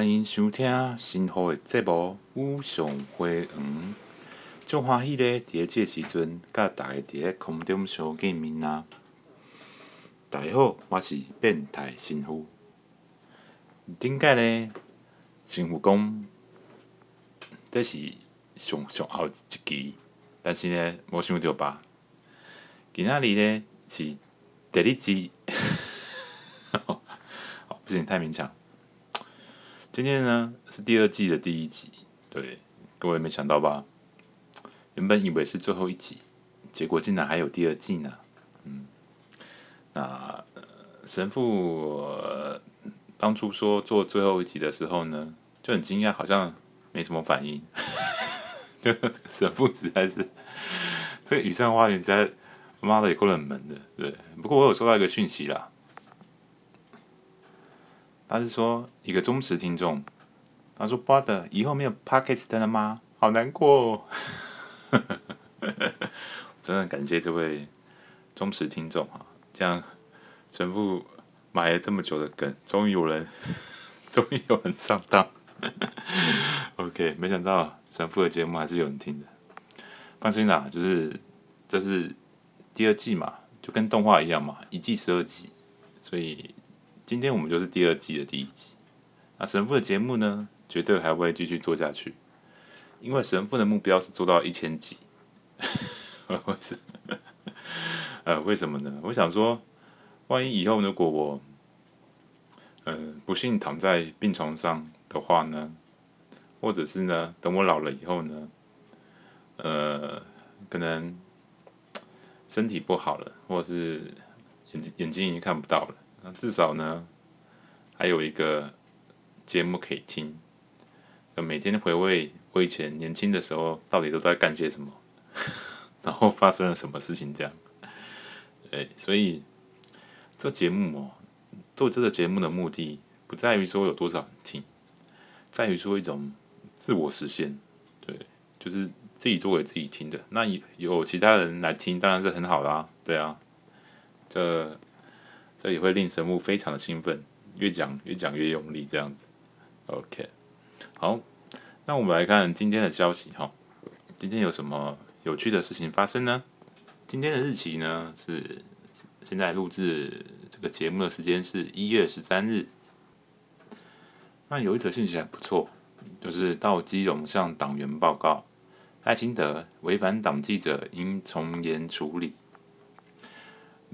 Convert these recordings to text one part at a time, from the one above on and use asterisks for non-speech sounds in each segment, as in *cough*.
欢迎收听新好的节目《无上花园》。就欢喜咧，伫个时阵，甲大家伫个空中相见面啊！大家好，我是变态神父。顶个咧，神父讲，这是上上后一期，但是呢，无想到吧？今仔日呢是第二季，*laughs* 哦，不行，太勉强。今天呢是第二季的第一集，对，各位没想到吧？原本以为是最后一集，结果竟然还有第二季呢。嗯，那神父当初说做最后一集的时候呢，就很惊讶，好像没什么反应。*laughs* 就神父实在是这个雨山花园实在。妈的，也够冷门的，对。不过我有收到一个讯息啦，他是说一个忠实听众，他说：“Brother，以后没有 Podcast 了吗？好难过哦。*laughs* ”真的感谢这位忠实听众啊，这样神父埋了这么久的梗，终于有人，*laughs* 终于有人上当。*laughs* OK，没想到神父的节目还是有人听的，放心啦，就是这是。第二季嘛，就跟动画一样嘛，一季十二集，所以今天我们就是第二季的第一集。那神父的节目呢，绝对还会继续做下去，因为神父的目标是做到一千集。*laughs* 为什么？*laughs* 呃，为什么呢？我想说，万一以后如果我，呃，不幸躺在病床上的话呢，或者是呢，等我老了以后呢，呃，可能。身体不好了，或者是眼眼睛已经看不到了，那至少呢，还有一个节目可以听，每天回味我以前年轻的时候到底都在干些什么，*laughs* 然后发生了什么事情这样。哎，所以这节目哦，做这个节目的目的不在于说有多少人听，在于说一种自我实现，对，就是。自己做给自己听的，那有其他人来听，当然是很好啦，对啊，这这也会令神父非常的兴奋，越讲越讲越用力，这样子。OK，好，那我们来看今天的消息哈，今天有什么有趣的事情发生呢？今天的日期呢是现在录制这个节目的时间是一月十三日，那有一则信息还不错，就是到基隆向党员报告。赖清德违反党纪者应从严处理。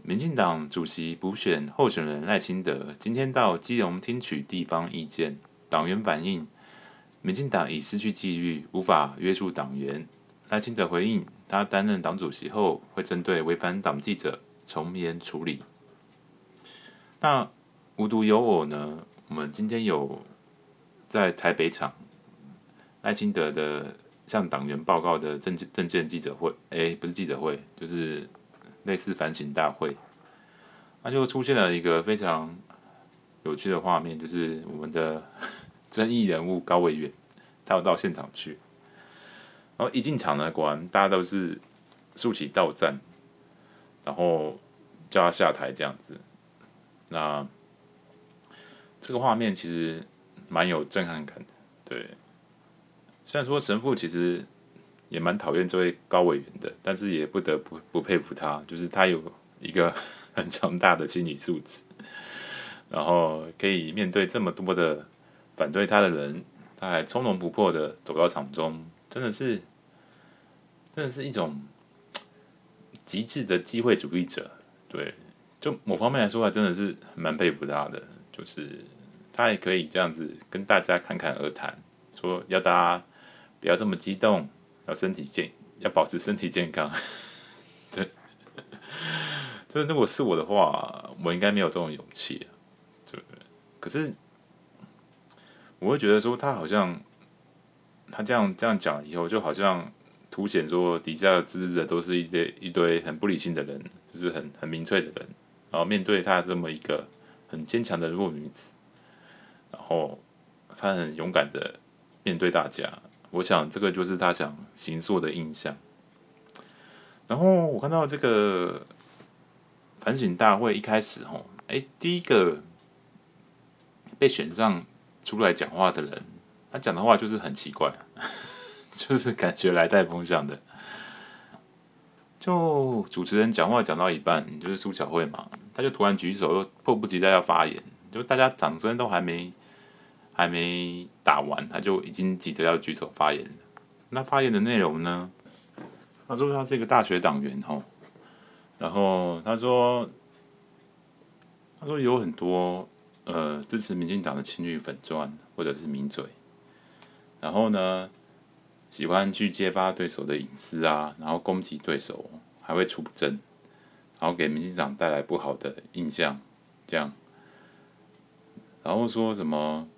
民进党主席补选候选人赖清德今天到基隆听取地方意见，党员反映民进党已失去纪律，无法约束党员。赖清德回应，他担任党主席后会针对违反党纪者从严处理。那无独有偶呢？我们今天有在台北场赖清德的。向党员报告的政政见记者会，哎，不是记者会，就是类似反省大会，那就出现了一个非常有趣的画面，就是我们的 *laughs* 争议人物高委员，他要到现场去，然后一进场呢，果然大家都是竖起道站，然后叫他下台这样子，那这个画面其实蛮有震撼感的，对。虽然说神父其实也蛮讨厌这位高委员的，但是也不得不不佩服他，就是他有一个很强大的心理素质，然后可以面对这么多的反对他的人，他还从容不迫的走到场中，真的是，真的是一种极致的机会主义者。对，就某方面来说，还真的是蛮佩服他的，就是他也可以这样子跟大家侃侃而谈，说要大家。不要这么激动，要身体健，要保持身体健康。*laughs* 对，就是如果是我的话，我应该没有这种勇气，对不对？可是，我会觉得说他好像，他这样这样讲以后，就好像凸显说底下的支持者都是一堆一堆很不理性的人，就是很很民粹的人。然后面对他这么一个很坚强的弱女子，然后他很勇敢的面对大家。我想这个就是他想行塑的印象。然后我看到这个反省大会一开始吼，哎，第一个被选上出来讲话的人，他讲的话就是很奇怪，*laughs* 就是感觉来带风向的。就主持人讲话讲到一半，就是苏巧慧嘛，他就突然举手，又迫不及待要发言，就大家掌声都还没还没打完，他就已经急着要举手发言了。那发言的内容呢？他说他是一个大学党员吼，然后他说他说有很多呃支持民进党的青绿粉钻或者是名嘴，然后呢，喜欢去揭发对手的隐私啊，然后攻击对手，还会出征，然后给民进党带来不好的印象，这样，然后说什么，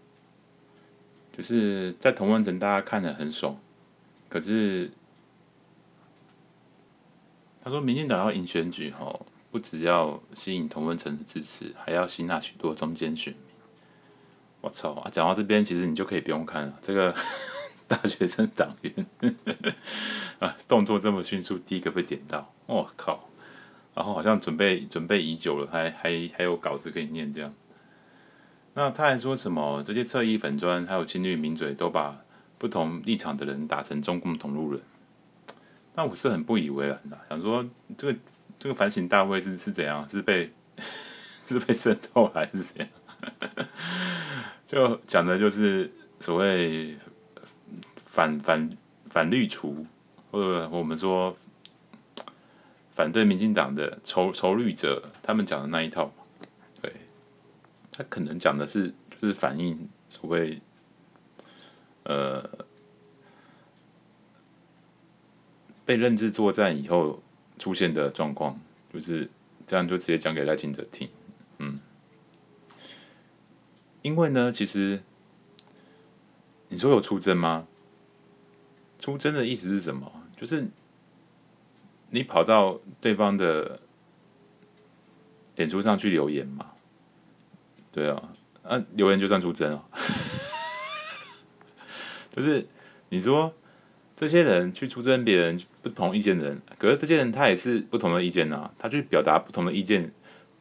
就是在同温层大家看的很爽，可是他说民进党要赢选举吼，不只要吸引同温层的支持，还要吸纳许多中间选民。我操啊！讲到这边，其实你就可以不用看了，这个。*laughs* 大学生党员啊，动作这么迅速，第一个被点到，我靠！然后好像准备准备已久了，还还还有稿子可以念这样。那他还说什么？这些侧翼粉砖还有青绿名嘴都把不同立场的人打成中共同路人。那我是很不以为然的，想说这个这个反省大会是是怎样？是被 *laughs* 是被渗透还是怎样？*laughs* 就讲的就是所谓。反反反绿除，或者我们说反对民进党的仇仇绿者，他们讲的那一套，他可能讲的是就是反映所谓呃被认知作战以后出现的状况，就是这样就直接讲给赖清德听，嗯，因为呢，其实你说有出征吗？出征的意思是什么？就是你跑到对方的脸书上去留言嘛？对啊，啊，留言就算出征哦。*laughs* 就是你说这些人去出征别人不同意见的人，可是这些人他也是不同的意见啊，他去表达不同的意见，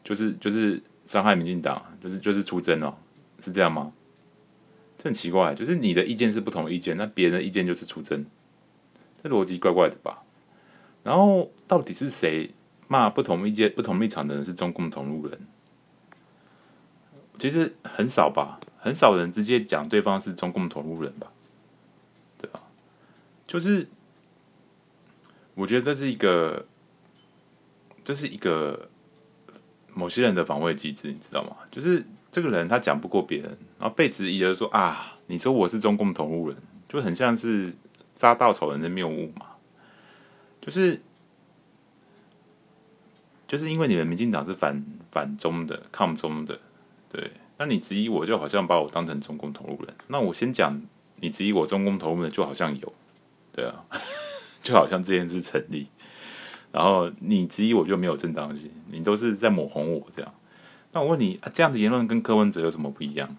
就是就是伤害民进党，就是就是出征哦，是这样吗？这很奇怪，就是你的意见是不同的意见，那别人的意见就是出征，这逻辑怪怪的吧？然后到底是谁骂不同意见、不同立场的人是中共同路人？其实很少吧，很少人直接讲对方是中共同路人吧？对吧？就是我觉得这是一个，这是一个某些人的防卫机制，你知道吗？就是。这个人他讲不过别人，然后被质疑的说啊，你说我是中共同路人，就很像是扎稻草人的谬误嘛。就是就是因为你们民进党是反反中的、抗中的，对，那你质疑我就好像把我当成中共同路人。那我先讲，你质疑我中共同路人就好像有，对啊，*laughs* 就好像这件事成立。然后你质疑我就没有正当性，你都是在抹红我这样。那我问你啊，这样的言论跟柯文哲有什么不一样？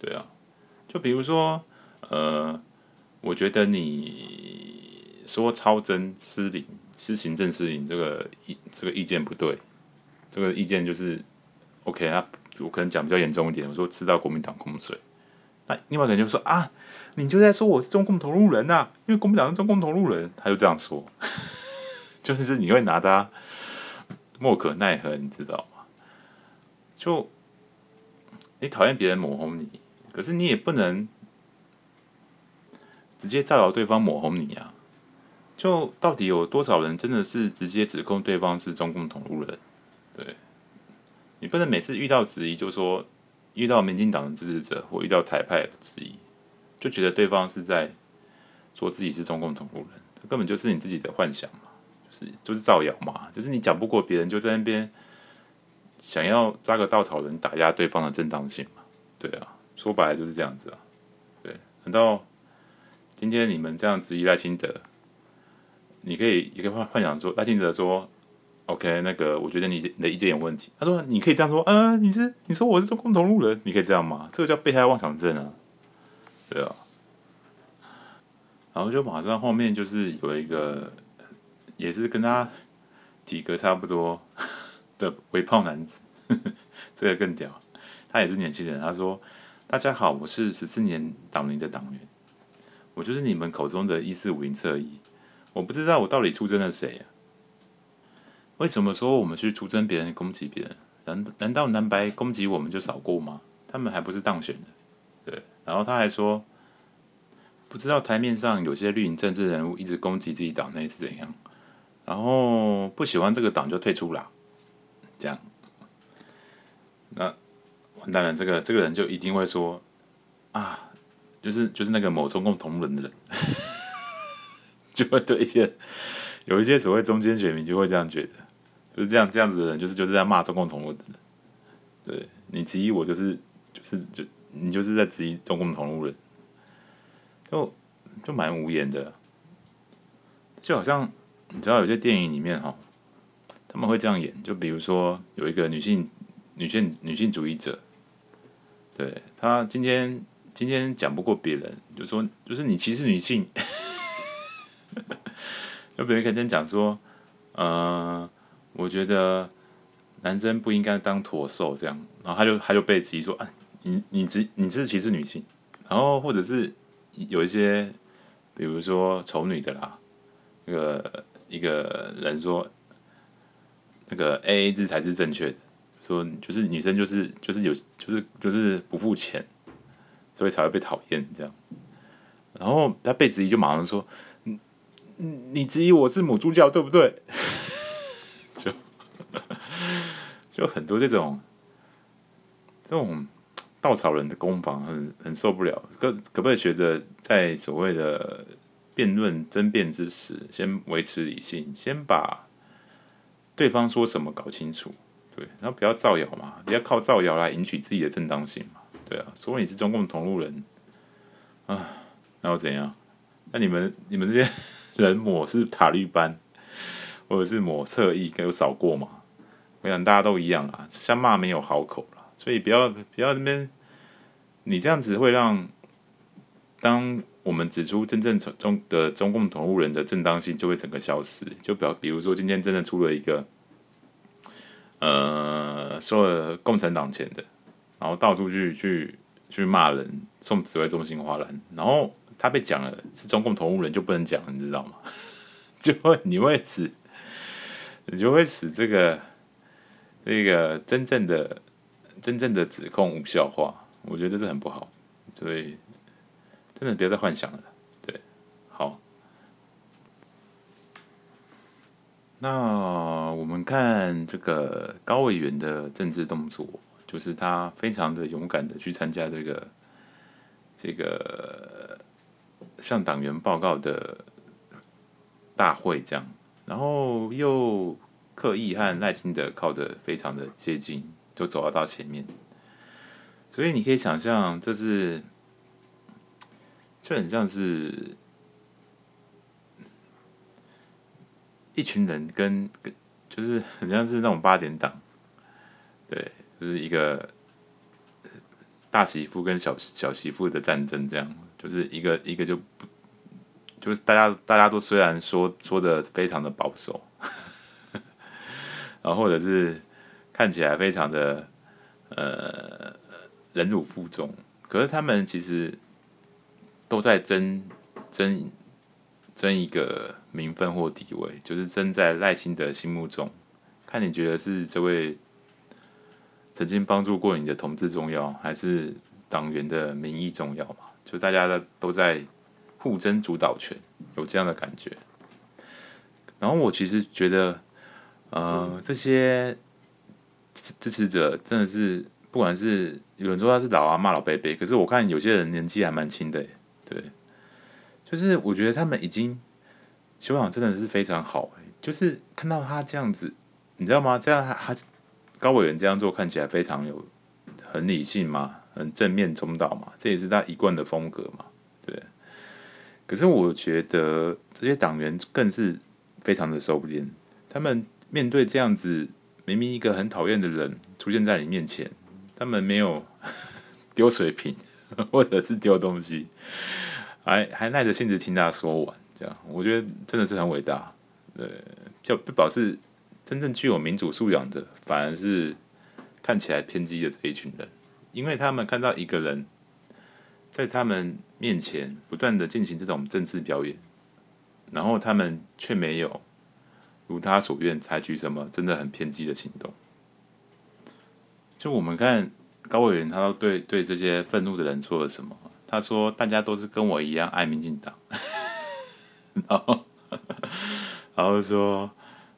对啊，就比如说，呃，我觉得你说超真失灵是行政失灵，这个意这个意见不对，这个意见就是 OK 啊。我可能讲比较严重一点，我说吃到国民党空水。那另外一个人就说啊，你就在说我是中共同路人呐、因为国民党是中共同路人，他就这样说，*laughs* 就是你会拿他莫可奈何，你知道吗？就你讨厌别人抹红你，可是你也不能直接造谣对方抹红你啊！就到底有多少人真的是直接指控对方是中共同路人？对，你不能每次遇到质疑就说遇到民进党的支持者或遇到台派的质疑，就觉得对方是在说自己是中共同路人，这根本就是你自己的幻想嘛，就是就是造谣嘛，就是你讲不过别人就在那边。想要扎个稻草人打压对方的正当性嘛？对啊，说白了就是这样子啊。对，难道今天你们这样质疑赖清德，你可以也可以幻幻想说赖清德说，OK，那个我觉得你你的意见有问题。他说你可以这样说，嗯、呃，你是你说我是中共同路人，你可以这样吗？这个叫被害妄想症啊。对啊，然后就马上后面就是有一个，也是跟他体格差不多。*laughs* 的微胖男子，呵呵，这个更屌。他也是年轻人。他说：“大家好，我是十四年党龄的党员，我就是你们口中的一四五零侧翼。我不知道我到底出征了谁啊？为什么说我们去出征别人攻击别人？难难道南白攻击我们就少过吗？他们还不是当选的，对。然后他还说，不知道台面上有些绿营政治人物一直攻击自己党内是怎样，然后不喜欢这个党就退出啦，这样。那完蛋了，这个这个人就一定会说啊，就是就是那个某中共同仁的人，*laughs* 就会对一些有一些所谓中间选民就会这样觉得，就是这样这样子的人，就是就是在骂中共同路人。对，你质疑我，就是就是就你就是在质疑中共同路人，就就蛮无言的，就好像你知道有些电影里面哈，他们会这样演，就比如说有一个女性。女性女性主义者，对她今天今天讲不过别人，就说就是你歧视女性，*laughs* 有别人可能讲说，呃，我觉得男生不应该当驼兽这样，然后他就他就被质疑说啊，你你只你是歧视女性，然后或者是有一些比如说丑女的啦，那个一个人说那个 AA 制才是正确的。说就是女生就是就是有就是就是不付钱，所以才会被讨厌这样。然后他被质疑就马上说：“你你质疑我是母猪教对不对？”就很多这种这种稻草人的攻防很很受不了。可可不可以学着在所谓的辩论争辩之时，先维持理性，先把对方说什么搞清楚。对，然后不要造谣嘛，不要靠造谣来赢取自己的正当性嘛。对啊，说你是中共同路人啊，然后怎样？那你们你们这些 *laughs* 人抹是塔利班，或者是抹侧翼，有扫过吗？我想大家都一样啊，相骂没有好口了，所以不要不要这边，你这样子会让，当我们指出真正中的中共同路人的正当性，就会整个消失。就比比如说今天真的出了一个。呃，收了共产党钱的，然后到处去去去骂人，送紫微中心花篮，然后他被讲了是中共同路人，就不能讲，你知道吗？*laughs* 就会你会使，你就会使这个这个真正的真正的指控无效化，我觉得这是很不好，所以真的不要再幻想了。对，好。那我们看这个高委员的政治动作，就是他非常的勇敢的去参加这个这个向党员报告的大会，这样，然后又刻意和赖清德靠得非常的接近，就走到到前面，所以你可以想象，这是就很像是。一群人跟跟就是很像是那种八点档，对，就是一个大媳妇跟小小媳妇的战争，这样，就是一个一个就，就是大家大家都虽然说说的非常的保守，然后或者是看起来非常的呃忍辱负重，可是他们其实都在争争争一个。名分或地位，就是争在赖清德心目中，看你觉得是这位曾经帮助过你的同志重要，还是党员的名义重要嘛？就大家都在互争主导权，有这样的感觉。然后我其实觉得，呃，这些支持者真的是，不管是有人说他是老阿骂老贝贝，可是我看有些人年纪还蛮轻的，对，就是我觉得他们已经。修养真的是非常好，就是看到他这样子，你知道吗？这样他他高委员这样做看起来非常有很理性嘛，很正面中道嘛，这也是他一贯的风格嘛，对。可是我觉得这些党员更是非常的收敛，他们面对这样子明明一个很讨厌的人出现在你面前，他们没有 *laughs* 丢水瓶 *laughs* 或者是丢东西，还还耐着性子听他说完。这样，我觉得真的是很伟大。对，就不表示真正具有民主素养的，反而是看起来偏激的这一群人，因为他们看到一个人在他们面前不断的进行这种政治表演，然后他们却没有如他所愿采取什么真的很偏激的行动。就我们看高委员，他都对对这些愤怒的人做了什么？他说：“大家都是跟我一样爱民进党。*laughs* ”然后，然后说：“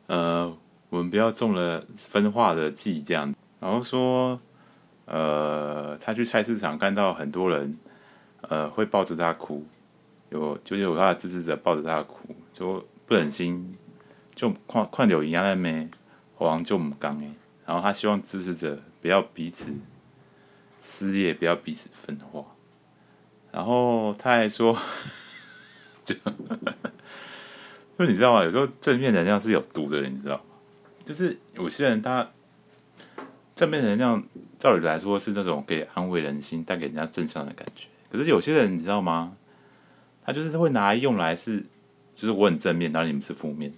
呃，我们不要中了分化的计，这样。”然后说：“呃，他去菜市场看到很多人，呃，会抱着他哭，有就是有他的支持者抱着他哭，就不忍心就看看到一样的咩，好像就唔刚诶。然后他希望支持者不要彼此撕裂，不要彼此分化。”然后他还说，*laughs* 就，就你知道吗？有时候正面能量是有毒的人，你知道吗？就是有些人他正面能量，照理来说是那种可以安慰人心、带给人家正向的感觉。可是有些人你知道吗？他就是会拿来用来是，就是我很正面，然后你们是负面，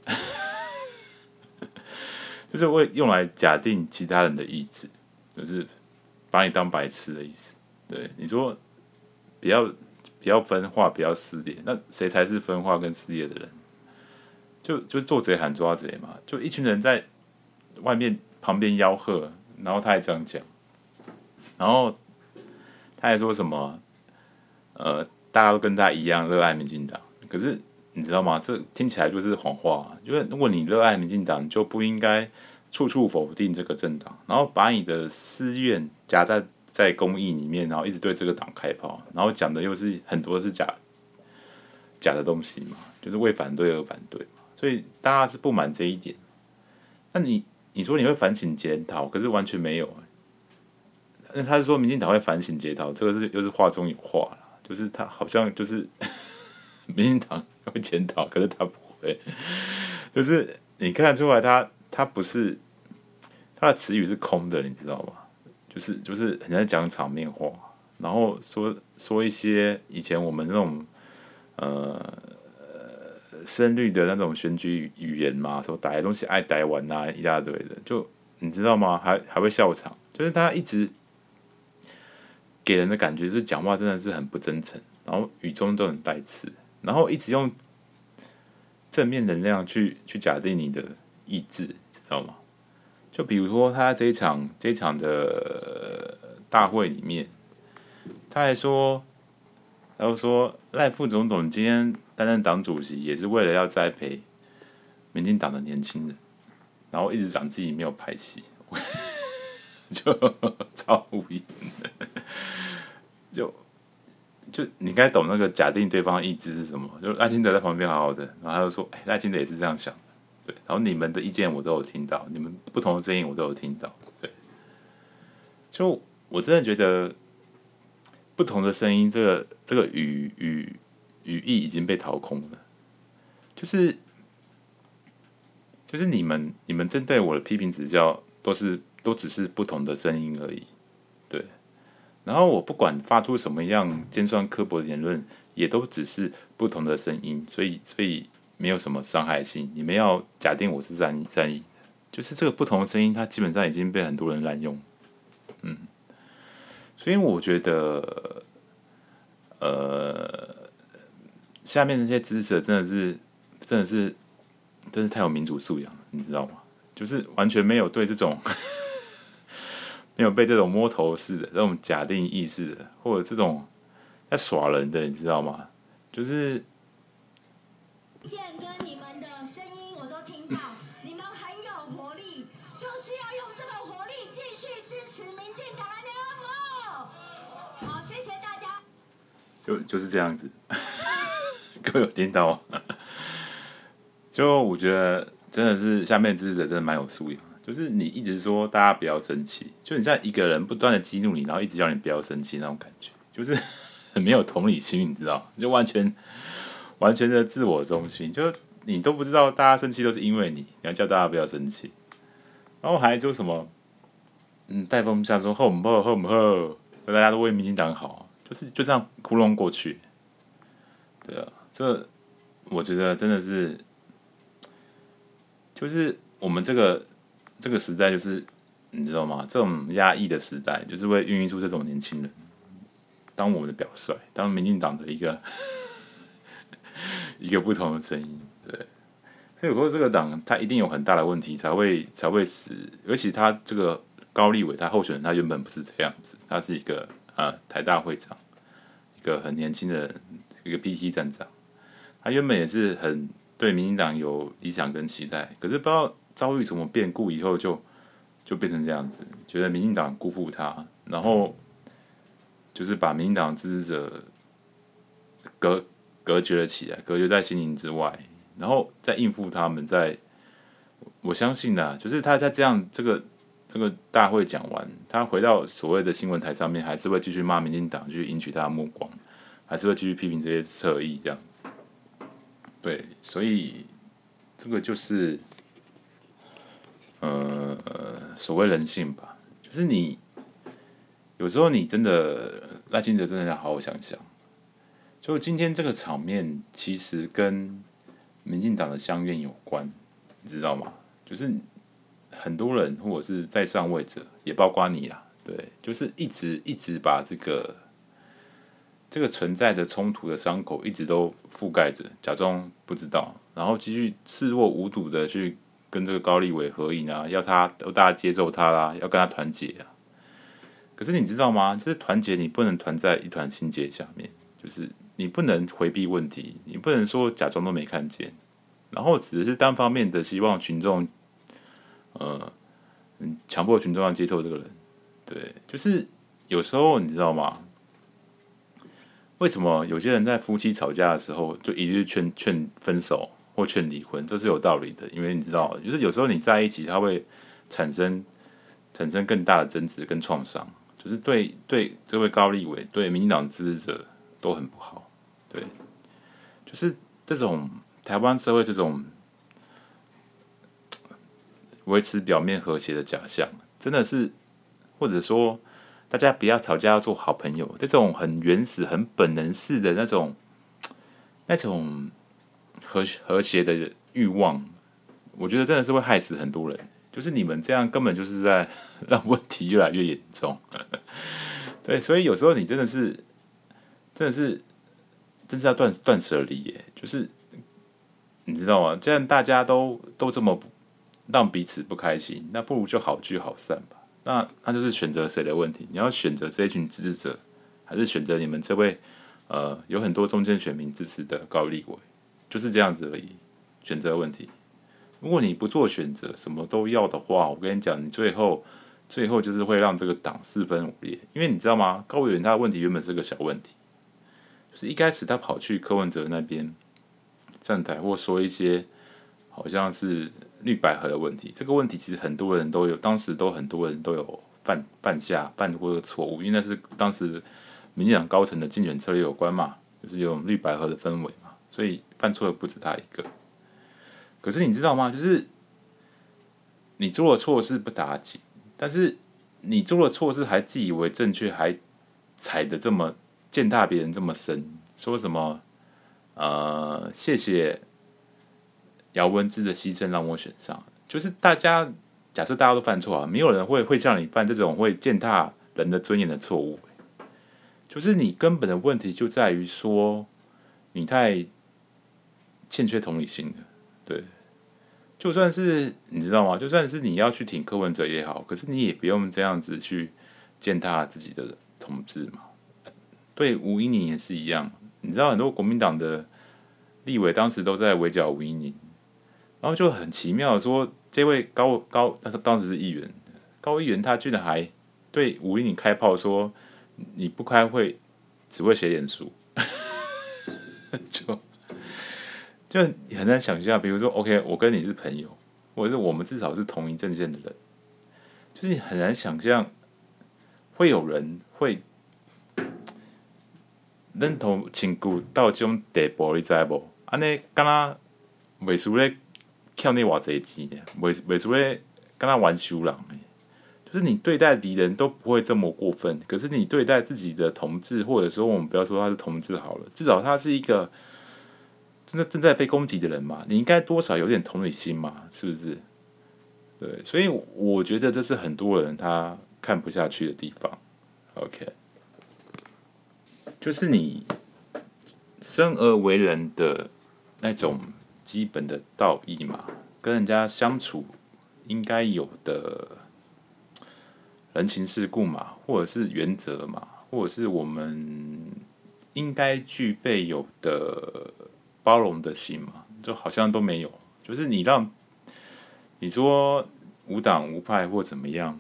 就是会用来假定其他人的意志，就是把你当白痴的意思。对，你说。不要不要分化，不要撕裂。那谁才是分化跟撕裂的人？就就做贼喊抓贼嘛。就一群人在外面旁边吆喝，然后他还这样讲，然后他还说什么？呃，大家都跟他一样热爱民进党。可是你知道吗？这听起来就是谎话。因为如果你热爱民进党，就不应该处处否定这个政党，然后把你的私怨夹在。在公益里面，然后一直对这个党开炮，然后讲的又是很多是假假的东西嘛，就是为反对而反对嘛，所以大家是不满这一点。那你你说你会反省检讨，可是完全没有。那他是说民进党会反省检讨，这个是又是话中有话了，就是他好像就是民进党 *laughs* 会检讨，可是他不会，就是你看得出来他他不是他的词语是空的，你知道吗？就是就是很在讲场面话，然后说说一些以前我们那种呃深绿的那种选举语言嘛，说逮东西爱逮完啊一大堆的，就你知道吗？还还会笑场，就是他一直给人的感觉是讲话真的是很不真诚，然后语中都很带刺，然后一直用正面能量去去假定你的意志，知道吗？就比如说，他这一场这一场的大会里面，他还说，然后说赖副总统今天担任党主席，也是为了要栽培民进党的年轻人，然后一直讲自己没有拍戏，*laughs* 就超无语，*laughs* 就就你应该懂那个假定对方意志是什么？就赖清德在旁边好好的，然后他就说，哎，赖清德也是这样想。对，然后你们的意见我都有听到，你们不同的声音我都有听到。对，就我真的觉得不同的声音，这个这个语语语义已经被掏空了。就是就是你们你们针对我的批评指教，都是都只是不同的声音而已。然后我不管发出什么样尖酸刻薄的言论，也都只是不同的声音，所以所以。没有什么伤害性，你们要假定我是善意善意，就是这个不同的声音，它基本上已经被很多人滥用，嗯，所以我觉得，呃，下面那些支持者真的是，真的是，真是太有民主素养了，你知道吗？就是完全没有对这种，没有被这种摸头式的这种假定意识的，或者这种在耍人的，你知道吗？就是。见跟你们的声音我都听到，你们很有活力，就是要用这个活力继续支持民进党的好，好，谢谢大家。就就是这样子，*laughs* 各位有听到吗？就我觉得真的是下面支持者真的蛮有素养，就是你一直说大家不要生气，就你像一个人不断的激怒你，然后一直叫你不要生气那种感觉，就是很没有同理心，你知道，就完全。完全的自我中心，就你都不知道，大家生气都是因为你，你要叫大家不要生气，然后还说什么，嗯，带风向说后母后后母后，大家都为民进党好，就是就这样糊弄过去。对啊，这我觉得真的是，就是我们这个这个时代，就是你知道吗？这种压抑的时代，就是会孕育出这种年轻人，当我们的表率，当民进党的一个 *laughs* 一个不同的声音，对。所以我说这个党他一定有很大的问题才会才会死，而且他这个高立委他候选人他原本不是这样子，他是一个啊台大会长，一个很年轻的一个 PT 站长，他原本也是很对民进党有理想跟期待，可是不知道遭遇什么变故以后就就变成这样子，觉得民进党辜负他，然后。就是把民进党支持者隔隔绝了起来，隔绝在心灵之外，然后再应付他们。在我相信呢、啊，就是他在这样这个这个大会讲完，他回到所谓的新闻台上面，还是会继续骂民进党，去引起他的目光，还是会继续批评这些侧翼这样子。对，所以这个就是呃所谓人性吧，就是你。有时候你真的赖清德真的要好好想想，就今天这个场面其实跟民进党的相怨有关，你知道吗？就是很多人或者是在上位者，也包括你啦，对，就是一直一直把这个这个存在的冲突的伤口一直都覆盖着，假装不知道，然后继续视若无睹的去跟这个高立伟合影啊，要他要大家接受他啦，要跟他团结啊。可是你知道吗？就是团结，你不能团在一团心结下面，就是你不能回避问题，你不能说假装都没看见，然后只是单方面的希望群众，呃，嗯，强迫群众要接受这个人。对，就是有时候你知道吗？为什么有些人在夫妻吵架的时候就一律劝劝分手或劝离婚？这是有道理的，因为你知道，就是有时候你在一起，它会产生产生更大的争执跟创伤。就是对对这位高立委，对民进党支持者都很不好，对，就是这种台湾社会这种维持表面和谐的假象，真的是，或者说大家不要吵架，要做好朋友，这种很原始、很本能式的那种那种和和谐的欲望，我觉得真的是会害死很多人。就是你们这样根本就是在 *laughs* 让问题越来越严重，*laughs* 对，所以有时候你真的是，真的是，真是要断断舍离耶。就是你知道吗？既然大家都都这么让彼此不开心，那不如就好聚好散吧。那那就是选择谁的问题？你要选择这一群支持者，还是选择你们这位呃有很多中间选民支持的高立伟？就是这样子而已，选择问题。如果你不做选择，什么都要的话，我跟你讲，你最后最后就是会让这个党四分五裂。因为你知道吗？高委员他的问题原本是个小问题，就是一开始他跑去柯文哲那边站台，或说一些好像是绿百合的问题。这个问题其实很多人都有，当时都很多人都有犯犯下犯过的错误，因为那是当时民进党高层的竞选策略有关嘛，就是有绿百合的氛围嘛，所以犯错的不止他一个。可是你知道吗？就是你做了错事不打紧，但是你做了错事还自以为正确，还踩得这么践踏别人这么深，说什么呃谢谢姚文智的牺牲让我选上，就是大家假设大家都犯错啊，没有人会会像你犯这种会践踏人的尊严的错误，就是你根本的问题就在于说你太欠缺同理心的。对，就算是你知道吗？就算是你要去挺柯文哲也好，可是你也不用这样子去践踏自己的同志嘛。对，吴音宁也是一样。你知道很多国民党的立委当时都在围剿吴音宁，然后就很奇妙说，这位高高，他当时是议员，高议员他居然还对吴音宁开炮说，你不开会只会写脸书，*laughs* 就。就很难想象，比如说，OK，我跟你是朋友，或者是我们至少是同一阵线的人，就是很难想象会有人会认同亲故到这种地步，你知不？安尼，敢若袂输咧，欠你偌济钱呢？袂袂输咧，敢若玩收人呢？就是你对待敌人都不会这么过分，可是你对待自己的同志，或者说我们不要说他是同志好了，至少他是一个。正在正在被攻击的人嘛，你应该多少有点同理心嘛，是不是？对，所以我觉得这是很多人他看不下去的地方。OK，就是你生而为人的那种基本的道义嘛，跟人家相处应该有的人情世故嘛，或者是原则嘛，或者是我们应该具备有的包容的心嘛，就好像都没有。就是你让你说无党无派或怎么样，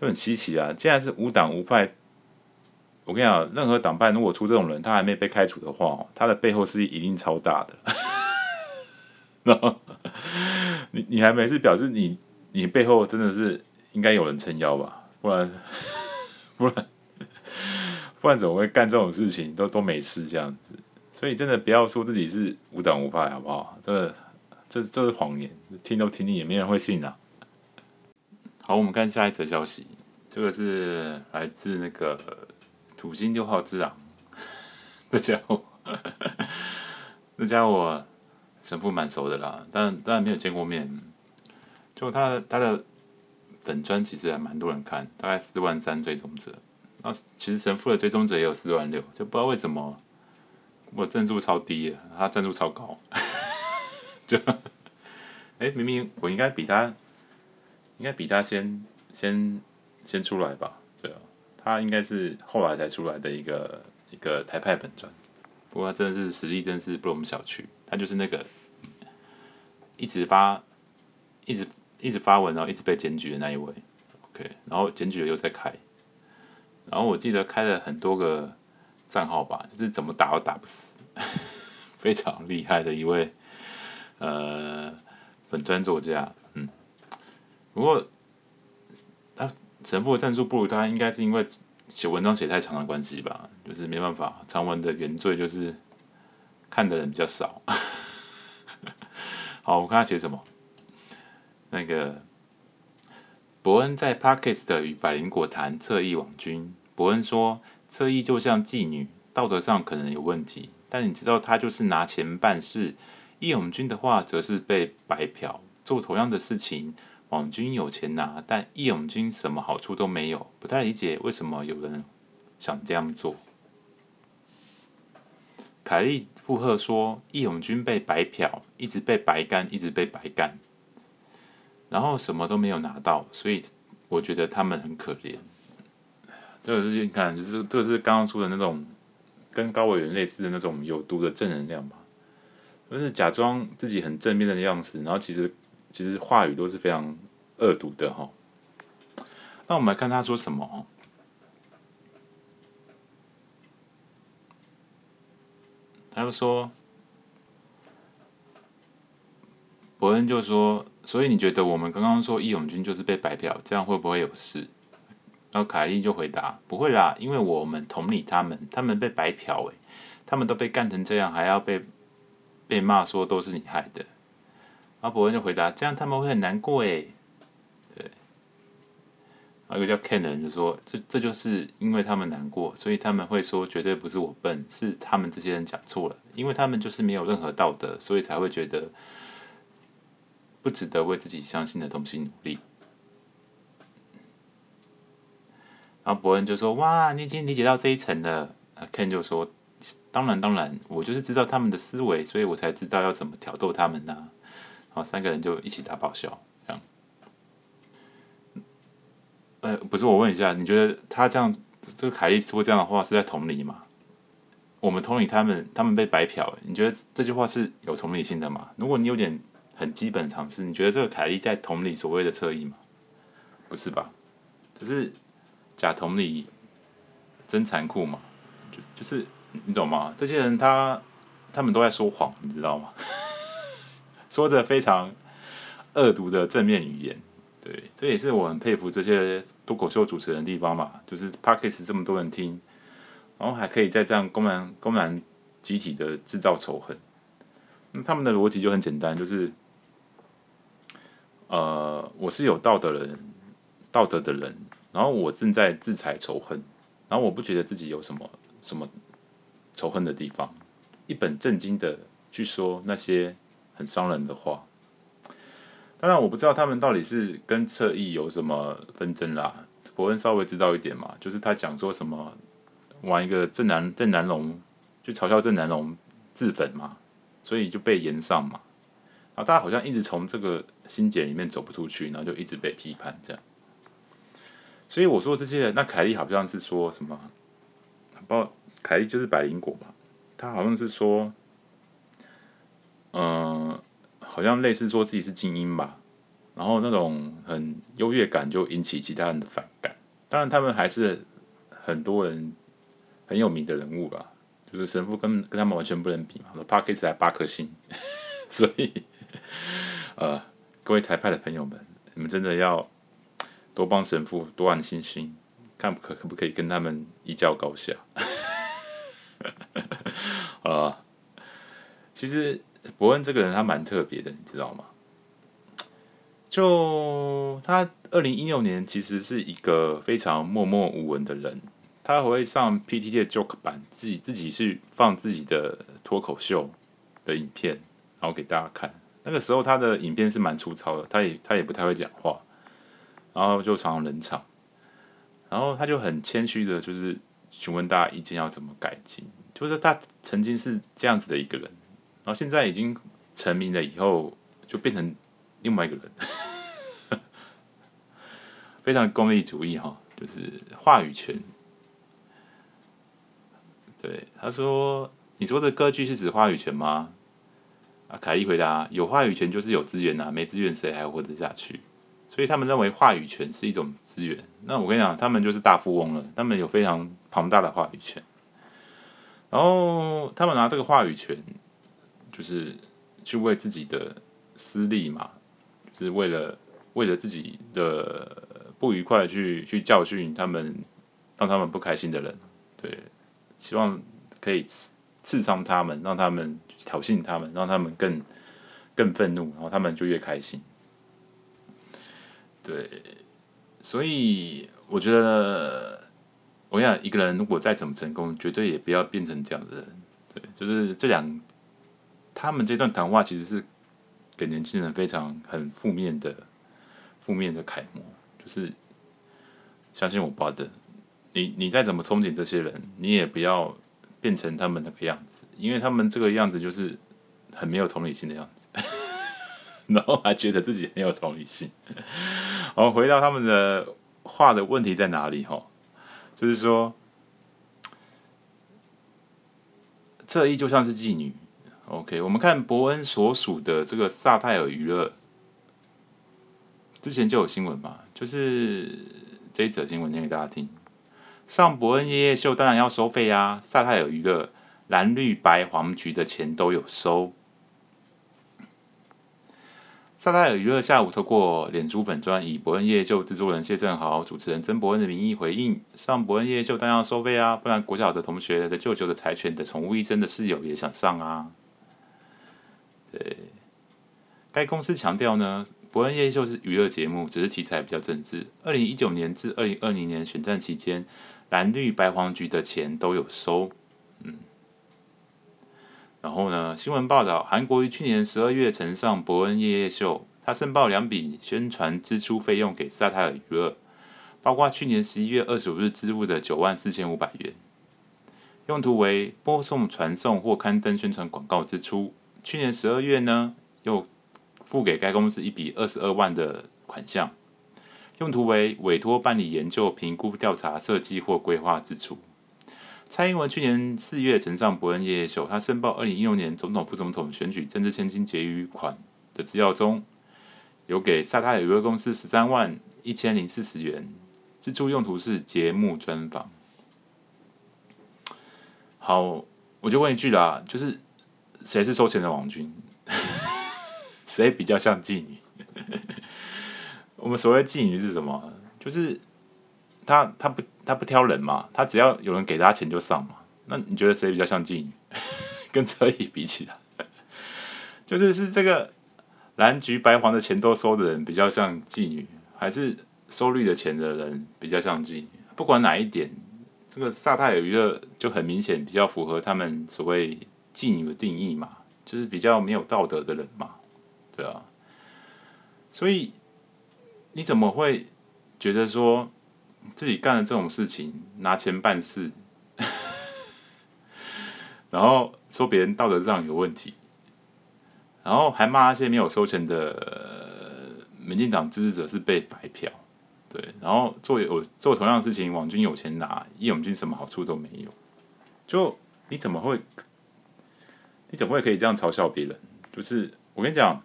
就很稀奇啊！既然是无党无派。我跟你讲，任何党派如果出这种人，他还没被开除的话，他的背后势力一定超大的。*laughs* 然后你你还没事，表示你你背后真的是应该有人撑腰吧？不然 *laughs* 不然不然怎么会干这种事情？都都没事这样子，所以真的不要说自己是无党无派，好不好？这这这是谎言，听都听腻，也没人会信啊。好，我们看下一则消息，这个是来自那个。土星六号之狼，这家伙，这家伙神父蛮熟的啦，但当然没有见过面。就他他的粉专其实还蛮多人看，大概四万三追踪者。那其实神父的追踪者也有四万六，就不知道为什么我赞助超低了，他赞助超高。*laughs* 就，哎、明明我应该比他，应该比他先先先出来吧对。他应该是后来才出来的一个一个台派本专，不过他真的是实力，真是不容我们小觑。他就是那个一直发、一直一直发文，然后一直被检举的那一位。OK，然后检举了又再开，然后我记得开了很多个账号吧，就是怎么打都打不死，*laughs* 非常厉害的一位呃粉专作家。嗯，不过他。神父的赞助不如他，应该是因为写文章写太长的关系吧，就是没办法。长文的原罪就是看的人比较少。*laughs* 好，我看他写什么。那个伯恩在 Podcast 与百灵果谈侧翼网军。伯恩说，侧翼就像妓女，道德上可能有问题，但你知道他就是拿钱办事。义勇军的话，则是被白嫖，做同样的事情。网军有钱拿，但义勇军什么好处都没有，不太理解为什么有人想这样做。凯莉附和说：“义勇军被白嫖，一直被白干，一直被白干，然后什么都没有拿到，所以我觉得他们很可怜。”这个是你看，就是这个是刚刚出的那种跟高委员类似的那种有毒的正能量吧，就是假装自己很正面的样子，然后其实。其实话语都是非常恶毒的哈。那我们来看他说什么。他就说，伯恩就说，所以你觉得我们刚刚说义勇军就是被白嫖，这样会不会有事？然后凯莉就回答，不会啦，因为我们同理他们，他们被白嫖诶，他们都被干成这样，还要被被骂说都是你害的。然后伯恩就回答：“这样他们会很难过诶。”对。然后一个叫 Ken 的人就说：“这这就是因为他们难过，所以他们会说绝对不是我笨，是他们这些人讲错了，因为他们就是没有任何道德，所以才会觉得不值得为自己相信的东西努力。”然后伯恩就说：“哇，你已经理解到这一层了。”啊，Ken 就说：“当然当然，我就是知道他们的思维，所以我才知道要怎么挑逗他们呢、啊。”然后三个人就一起大爆笑，这样。呃，不是，我问一下，你觉得他这样，这个凯莉说这样的话是在同理吗？我们同理他们，他们被白嫖，你觉得这句话是有同理心的吗？如果你有点很基本常识，你觉得这个凯莉在同理所谓的侧翼吗？不是吧？可是假同理，真残酷嘛？就就是你懂吗？这些人他他们都在说谎，你知道吗？*laughs* 说着非常恶毒的正面语言，对，这也是我很佩服这些脱口秀主持人的地方嘛，就是 Podcast 这么多人听，然后还可以在这样公然、公然集体的制造仇恨。那他们的逻辑就很简单，就是，呃，我是有道德的人，道德的人，然后我正在制裁仇恨，然后我不觉得自己有什么什么仇恨的地方，一本正经的去说那些。很伤人的话，当然我不知道他们到底是跟侧翼有什么纷争啦。伯恩稍微知道一点嘛，就是他讲说什么，玩一个正南正南龙，就嘲笑正南龙自焚嘛，所以就被延上嘛。然后大家好像一直从这个心结里面走不出去，然后就一直被批判这样。所以我说这些人，那凯莉好像是说什么？不，凯莉就是百灵果吧？他好像是说，嗯、好像类似说自己是精英吧。然后那种很优越感就引起其他人的反感。当然，他们还是很多人很有名的人物吧。就是神父跟跟他们完全不能比嘛。Podcast 才八颗星，所以呃，各位台派的朋友们，你们真的要多帮神父多按星星，看可可不可以跟他们一较高下。*laughs* 啊，其实伯恩这个人他蛮特别的，你知道吗？就他二零一六年其实是一个非常默默无闻的人，他会上 PTT 的 Joke 版，自己自己是放自己的脱口秀的影片，然后给大家看。那个时候他的影片是蛮粗糙的，他也他也不太会讲话，然后就常常冷场，然后他就很谦虚的，就是询问大家意见要怎么改进。就是他曾经是这样子的一个人，然后现在已经成名了以后，就变成另外一个人。*laughs* 非常功利主义哈，就是话语权。对，他说：“你说的割据是指话语权吗？”啊，凯莉回答：“有话语权就是有资源呐，没资源谁还活得下去？所以他们认为话语权是一种资源。那我跟你讲，他们就是大富翁了，他们有非常庞大的话语权。然后他们拿这个话语权，就是去为自己的私利嘛，就是为了为了自己的。”不愉快去去教训他们，让他们不开心的人，对，希望可以刺刺伤他们，让他们挑衅他们，让他们更更愤怒，然后他们就越开心。对，所以我觉得，我想一个人如果再怎么成功，绝对也不要变成这样的人。对，就是这两，他们这段谈话其实是给年轻人非常很负面的负面的楷模。就是相信我吧的，你你再怎么憧憬这些人，你也不要变成他们那个样子，因为他们这个样子就是很没有同理心的样子，然后还觉得自己很有同理心。我回到他们的话的问题在哪里？哈，就是说，这一就像是妓女。OK，我们看伯恩所属的这个萨泰尔娱乐。之前就有新闻嘛，就是这一则新闻念给大家听。上伯恩夜夜秀当然要收费啊，萨泰尔娱乐蓝绿白黄橘的钱都有收。萨泰尔娱乐下午透过脸书粉专，以伯恩夜秀制作人谢振豪、主持人曾伯恩的名义回应：上伯恩夜秀当然要收费啊，不然国小的同学的舅舅的柴犬的宠物医生的室友也想上啊。对，该公司强调呢。伯恩夜秀是娱乐节目，只是题材比较政治。二零一九年至二零二零年选战期间，蓝绿白黄橘的钱都有收。然后呢？新闻报道，韩国于去年十二月呈上伯恩夜夜秀，他申报两笔宣传支出费用给萨泰尔娱乐，包括去年十一月二十五日支付的九万四千五百元，用途为播送、传送或刊登宣传广告支出。去年十二月呢，又付给该公司一笔二十二万的款项，用途为委托办理研究、评估、调查、设计或规划支出。蔡英文去年四月曾上伯恩夜夜秀，他申报二零一六年总统、副总统选举政治献金结余款的资料中，有给萨泰尔娱乐公司十三万一千零四十元，支出用途是节目专访。好，我就问一句啦，就是谁是收钱的王军？*laughs* 谁比较像妓女？*laughs* 我们所谓妓女是什么？就是他他不他不挑人嘛，他只要有人给他钱就上嘛。那你觉得谁比较像妓女？*laughs* 跟车椅比起来，就是是这个蓝橘白黄的钱都收的人比较像妓女，还是收绿的钱的人比较像妓女？不管哪一点，这个萨泰尔娱乐就很明显比较符合他们所谓妓女的定义嘛，就是比较没有道德的人嘛。对啊，所以你怎么会觉得说自己干了这种事情拿钱办事，然后说别人道德上有问题，然后还骂那些没有收钱的民进党支持者是被白嫖，对，然后做有做同样的事情，网军有钱拿，义勇军什么好处都没有，就你怎么会，你怎么会可以这样嘲笑别人？就是我跟你讲，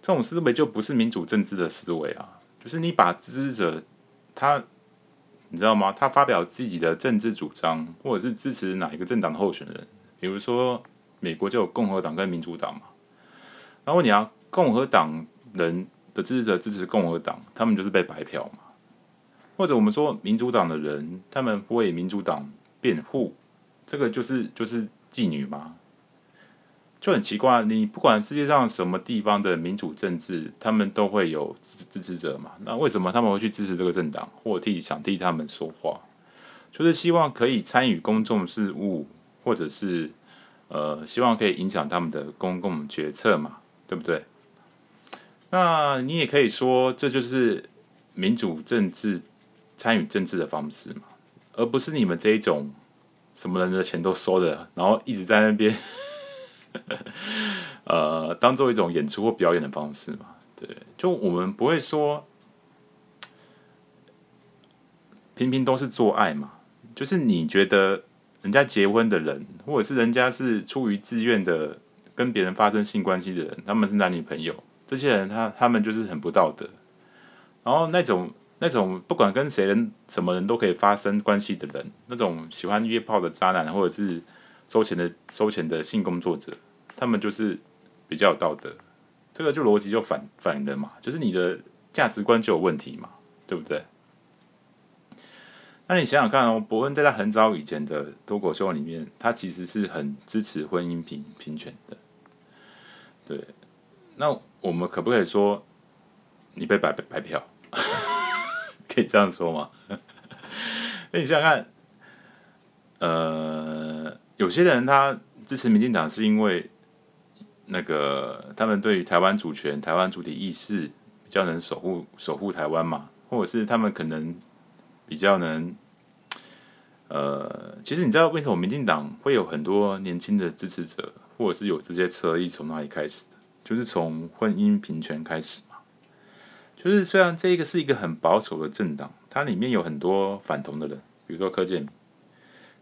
这种思维就不是民主政治的思维啊，就是你把支持者他。你知道吗？他发表自己的政治主张，或者是支持哪一个政党的候选人，比如说美国就有共和党跟民主党嘛。然后你要共和党人的支持者支持共和党，他们就是被白嫖嘛。或者我们说民主党的人，他们为民主党辩护，这个就是就是妓女吗？就很奇怪，你不管世界上什么地方的民主政治，他们都会有支持者嘛？那为什么他们会去支持这个政党，或替想替他们说话？就是希望可以参与公众事务，或者是呃，希望可以影响他们的公共决策嘛？对不对？那你也可以说，这就是民主政治参与政治的方式嘛，而不是你们这一种什么人的钱都收的，然后一直在那边。*laughs* 呃，当做一种演出或表演的方式嘛，对，就我们不会说，平平都是做爱嘛，就是你觉得人家结婚的人，或者是人家是出于自愿的跟别人发生性关系的人，他们是男女朋友，这些人他他们就是很不道德，然后那种那种不管跟谁人什么人都可以发生关系的人，那种喜欢约炮的渣男，或者是收钱的收钱的性工作者。他们就是比较有道德，这个就逻辑就反反的嘛，就是你的价值观就有问题嘛，对不对？那你想想看哦，伯恩在他很早以前的脱口秀里面，他其实是很支持婚姻平平权的，对。那我们可不可以说你被白白嫖？*laughs* 可以这样说吗？*laughs* 那你想想看，呃，有些人他支持民进党是因为。那个，他们对于台湾主权、台湾主体意识比较能守护守护台湾嘛，或者是他们可能比较能，呃，其实你知道为什么民进党会有很多年轻的支持者，或者是有这些侧翼从哪里开始的？就是从婚姻平权开始嘛。就是虽然这个是一个很保守的政党，它里面有很多反同的人，比如说柯建铭。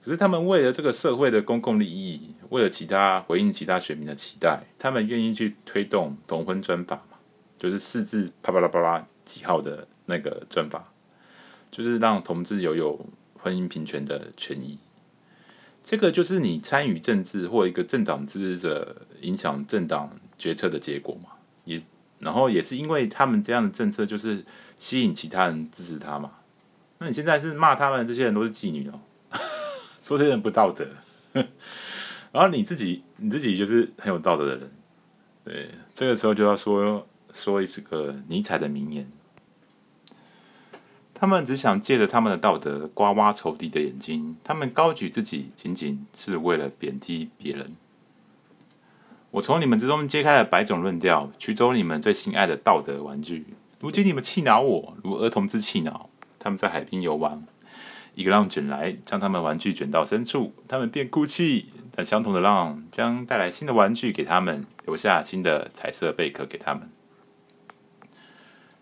可是他们为了这个社会的公共利益，为了其他回应其他选民的期待，他们愿意去推动同婚专法嘛？就是四字啪啪啦啪啦几号的那个专法，就是让同志有有婚姻平权的权益。这个就是你参与政治或一个政党支持者影响政党决策的结果嘛？也然后也是因为他们这样的政策，就是吸引其他人支持他嘛？那你现在是骂他们这些人都是妓女哦？说这些人不道德，*laughs* 然后你自己你自己就是很有道德的人，对，这个时候就要说说一个尼采的名言：他们只想借着他们的道德刮挖仇敌的眼睛，他们高举自己仅仅是为了贬低别人。我从你们之中揭开了百种论调，取走你们最心爱的道德玩具。如今你们气恼我，如儿童之气恼他们在海边游玩。一个浪卷来，将他们玩具卷到深处，他们便哭泣。但相同的浪将带来新的玩具给他们，留下新的彩色贝壳给他们。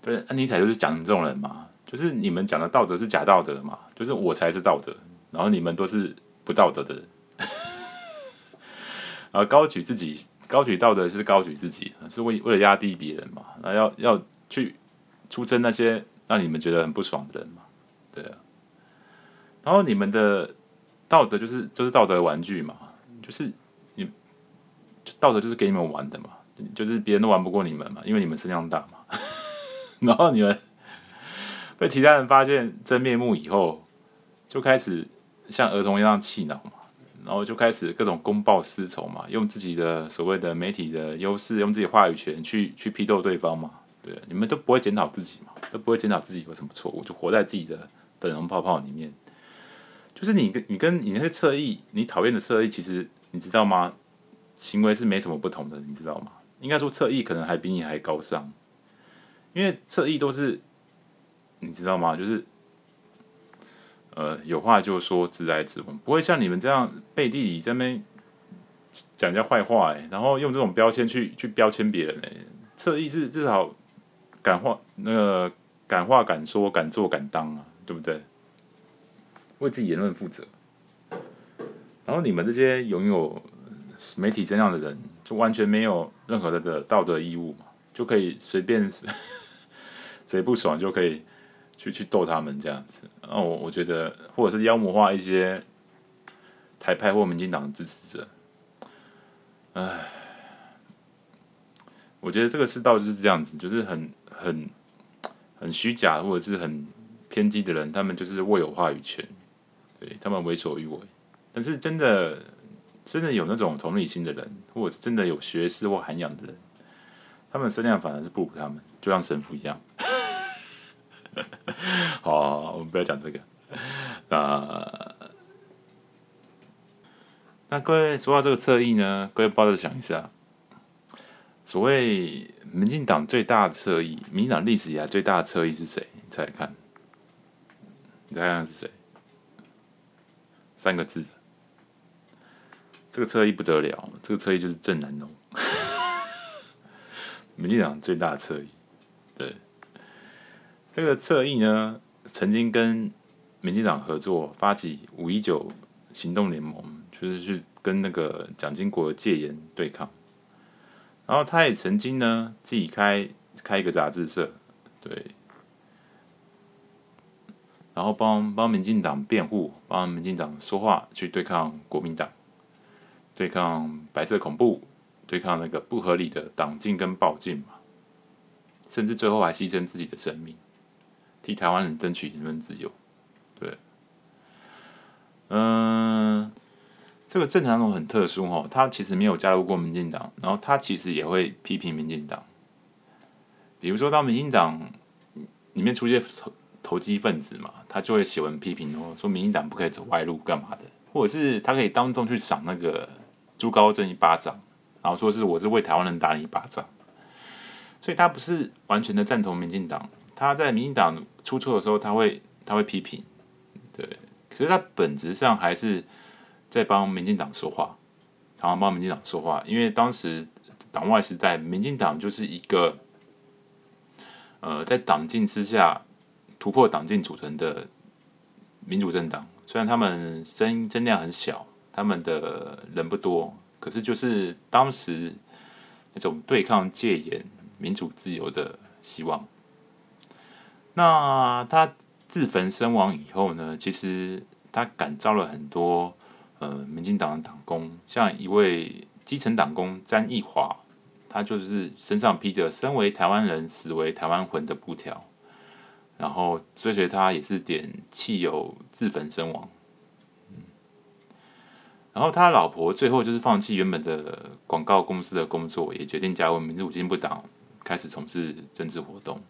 对，安妮彩就是讲这种人嘛，就是你们讲的道德是假道德嘛，就是我才是道德，然后你们都是不道德的人。*laughs* 而高举自己，高举道德是高举自己，是为为了压低别人嘛，那要要去出征那些让你们觉得很不爽的人嘛，对啊。然后你们的道德就是就是道德玩具嘛，就是你道德就是给你们玩的嘛，就是别人都玩不过你们嘛，因为你们声量大嘛。*laughs* 然后你们被其他人发现真面目以后，就开始像儿童一样气恼嘛，然后就开始各种公报私仇嘛，用自己的所谓的媒体的优势，用自己话语权去去批斗对方嘛。对，你们都不会检讨自己嘛，都不会检讨自己有什么错误，就活在自己的粉红泡泡里面。就是你跟你跟你那些侧翼，你讨厌的侧翼，其实你知道吗？行为是没什么不同的，你知道吗？应该说侧翼可能还比你还高尚，因为侧翼都是你知道吗？就是呃，有话就说，直来直往，不会像你们这样背地里在那边讲人家坏话哎，然后用这种标签去去标签别人哎，侧翼是至少敢话那个敢话敢说敢做敢当啊，对不对？为自己言论负责。然后你们这些拥有媒体声量的人，就完全没有任何的的道德义务嘛，就可以随便 *laughs* 谁不爽就可以。去去逗他们这样子，那，我我觉得，或者是妖魔化一些台派或民进党的支持者，唉，我觉得这个世道就是这样子，就是很很很虚假或者是很偏激的人，他们就是握有话语权，对他们为所欲为。但是真的真的有那种同理心的人，或者是真的有学识或涵养的人，他们的声量反而是不如他们，就像神父一样。*laughs* 好，我们不要讲这个。那那各位说到这个侧翼呢，各位抱着想一下，所谓民进党最大的侧翼，民进党历史以来最大的侧翼是谁？你猜猜看，你猜看是谁？三个字。这个侧翼不得了，这个侧翼就是郑南榕，*laughs* 民进党最大的侧翼，对。这个侧翼呢，曾经跟民进党合作发起五一九行动联盟，就是去跟那个蒋经国戒严对抗。然后他也曾经呢自己开开一个杂志社，对，然后帮帮民进党辩护，帮民进党说话，去对抗国民党，对抗白色恐怖，对抗那个不合理的党禁跟报禁嘛，甚至最后还牺牲自己的生命。替台湾人争取言论自由，对，嗯，这个郑南榕很特殊哦，他其实没有加入过民进党，然后他其实也会批评民进党，比如说当民进党里面出现投机分子嘛，他就会写文批评哦，说民进党不可以走歪路干嘛的，或者是他可以当众去赏那个朱高正一巴掌，然后说是我是为台湾人打你一巴掌，所以他不是完全的赞同民进党。他在民进党出错的时候，他会他会批评，对，可是他本质上还是在帮民进党说话，常常帮民进党说话，因为当时党外时代，民进党就是一个呃在党禁之下突破党禁组成的民主政党，虽然他们声声量很小，他们的人不多，可是就是当时那种对抗戒严、民主自由的希望。那他自焚身亡以后呢？其实他感召了很多呃民进党的党工，像一位基层党工詹益华，他就是身上披着“身为台湾人，死为台湾魂”的布条，然后追随他也是点汽油自焚身亡。然后他老婆最后就是放弃原本的广告公司的工作，也决定加入民主进步党，开始从事政治活动。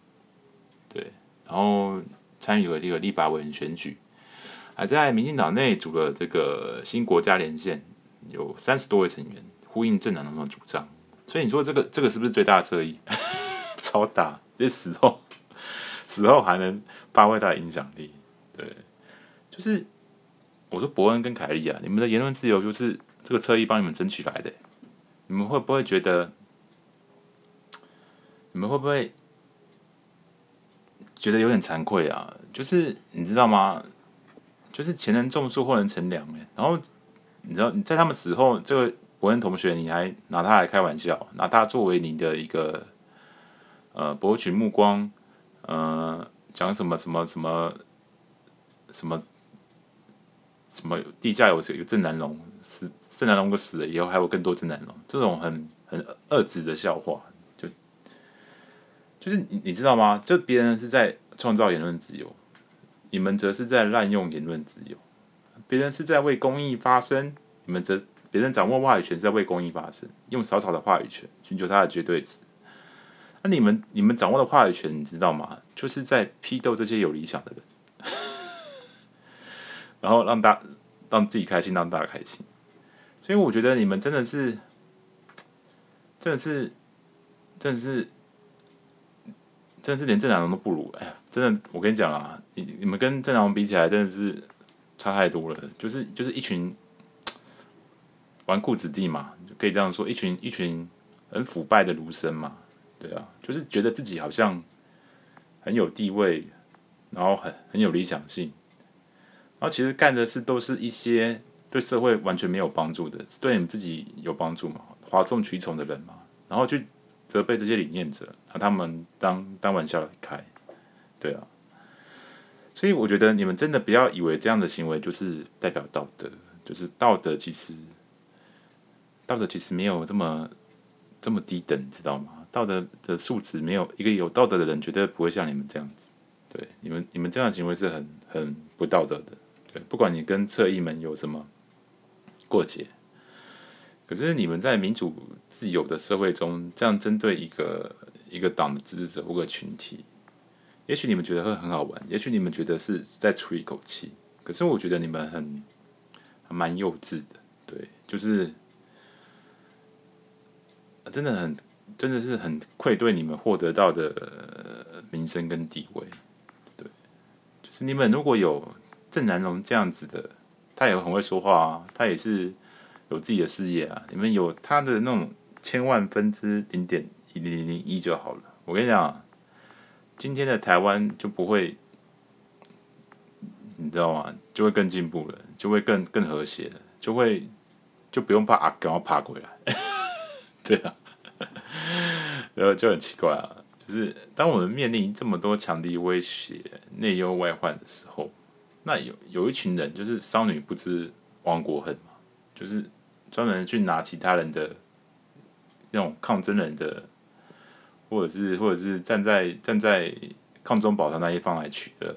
对。然后参与了这个立法委员选举，还在民进党内组了这个新国家连线，有三十多位成员，呼应郑南榕的主张。所以你说这个这个是不是最大的侧翼？*laughs* 超大！这死后死后还能发挥他的影响力？对，就是我说伯恩跟凯莉啊，你们的言论自由就是这个侧翼帮你们争取来的，你们会不会觉得？你们会不会？觉得有点惭愧啊，就是你知道吗？就是前人种树，后人乘凉哎。然后你知道你，在他们死后，这个伯恩同学，你还拿他来开玩笑，拿他作为你的一个呃博取目光，呃讲什么什么什么什么什么地下有这个郑南龙死，郑南龙都死了以后，还有更多郑南龙，这种很很恶质的笑话。就就是你，你知道吗？就别人是在创造言论自由，你们则是在滥用言论自由。别人是在为公益发声，你们则别人掌握话语权是，在为公益发声，用少少的话语权寻求他的绝对值。那你们，你们掌握的话语权，你知道吗？就是在批斗这些有理想的人，*laughs* 然后让大让自己开心，让大家开心。所以我觉得你们真的是，真的是，真的是。真的是连郑南榕都不如，哎呀，真的，我跟你讲啊，你你们跟郑南榕比起来，真的是差太多了，就是就是一群纨绔子弟嘛，可以这样说，一群一群很腐败的儒生嘛，对啊，就是觉得自己好像很有地位，然后很很有理想性，然后其实干的事都是一些对社会完全没有帮助的，对你们自己有帮助嘛，哗众取宠的人嘛，然后去责备这些理念者，把他们当当玩笑来开，对啊。所以我觉得你们真的不要以为这样的行为就是代表道德，就是道德其实道德其实没有这么这么低等，知道吗？道德的素质没有一个有道德的人绝对不会像你们这样子。对，你们你们这样的行为是很很不道德的。对，不管你跟侧翼们有什么过节，可是你们在民主自由的社会中这样针对一个一个党的支持者或个群体。也许你们觉得会很好玩，也许你们觉得是在出一口气，可是我觉得你们很蛮幼稚的，对，就是真的很真的是很愧对你们获得到的名声跟地位，对，就是你们如果有郑南榕这样子的，他也很会说话啊，他也是有自己的事业啊，你们有他的那种千万分之零点一零零一就好了，我跟你讲。今天的台湾就不会，你知道吗？就会更进步了，就会更更和谐了，就会就不用怕阿公要爬过来。*laughs* 对啊，然后就很奇怪啊，就是当我们面临这么多强敌威胁、内忧外患的时候，那有有一群人就是少女不知亡国恨嘛，就是专门去拿其他人的那种抗争人的。或者是，或者是站在站在抗中保台那一方来取的，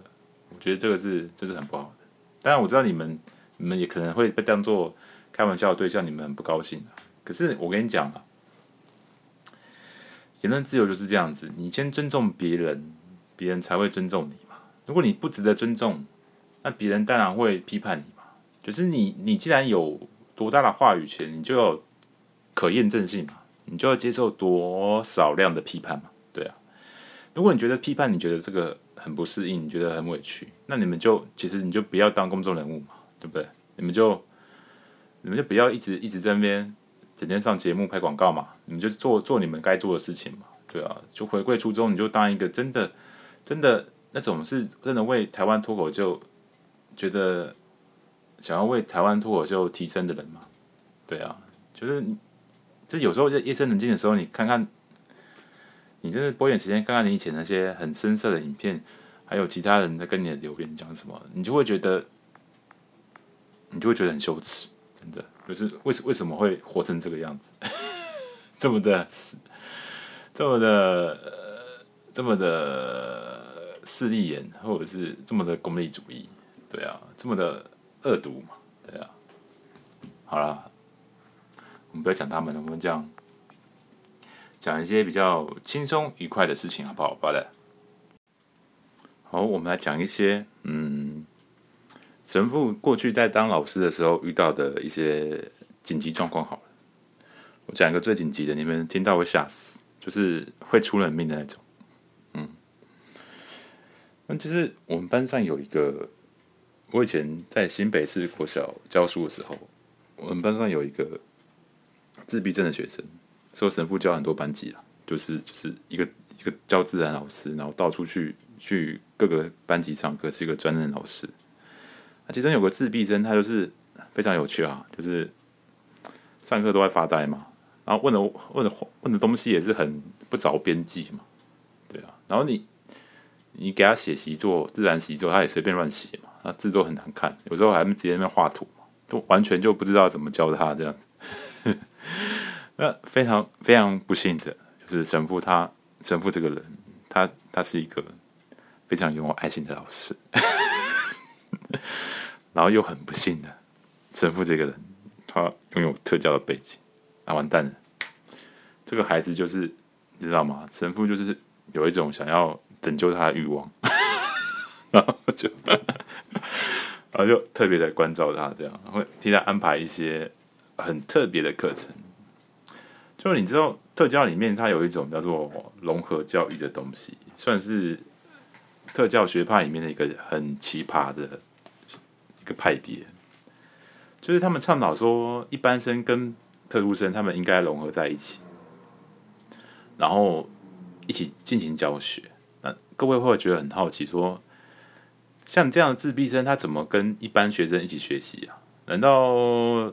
我觉得这个是这是很不好的。当然我知道你们你们也可能会被当做开玩笑的对象，你们很不高兴。可是我跟你讲啊，言论自由就是这样子，你先尊重别人，别人才会尊重你嘛。如果你不值得尊重，那别人当然会批判你嘛。就是你你既然有多大的话语权，你就有可验证性嘛。你就要接受多少量的批判嘛？对啊，如果你觉得批判，你觉得这个很不适应，你觉得很委屈，那你们就其实你就不要当公众人物嘛，对不对？你们就你们就不要一直一直在那边整天上节目拍广告嘛，你就做做你们该做的事情嘛，对啊，就回归初衷，你就当一个真的真的那种是真的为台湾脱口秀觉得想要为台湾脱口秀提升的人嘛，对啊，就是你。就有时候在夜深人静的时候，你看看，你真的拨点时间看看你以前那些很深色的影片，还有其他人在跟你的留言讲什么，你就会觉得，你就会觉得很羞耻，真的，就是为为什么会活成这个样子，*laughs* 这么的，这么的，这么的势利眼，或者是这么的功利主义，对啊，这么的恶毒嘛，对啊，好了。我们不要讲他们了，我们讲讲一些比较轻松愉快的事情，好不好？好的。好，我们来讲一些嗯，神父过去在当老师的时候遇到的一些紧急状况。好了，我讲一个最紧急的，你们听到会吓死，就是会出人命的那种。嗯，那就是我们班上有一个，我以前在新北市国小教书的时候，我们班上有一个。自闭症的学生，受神父教很多班级了，就是就是一个一个教自然老师，然后到处去去各个班级上课，是一个专任老师。其中有个自闭生，他就是非常有趣啊，就是上课都在发呆嘛，然后问的问的问的东西也是很不着边际嘛，对啊，然后你你给他写习作，自然习作，他也随便乱写嘛，那字都很难看，有时候还直接在画图，都完全就不知道怎么教他这样子。*laughs* 那非常非常不幸的，就是神父他神父这个人，他他是一个非常拥有爱心的老师，然后又很不幸的，神父这个人他拥有特教的背景，那完蛋了，这个孩子就是你知道吗？神父就是有一种想要拯救他的欲望，然后就然后就特别的关照他，这样会替他安排一些很特别的课程。就你知道，特教里面它有一种叫做融合教育的东西，算是特教学派里面的一个很奇葩的个派别，就是他们倡导说，一般生跟特殊生他们应该融合在一起，然后一起进行教学。那各位会觉得很好奇，说像你这样的自闭生，他怎么跟一般学生一起学习啊？难道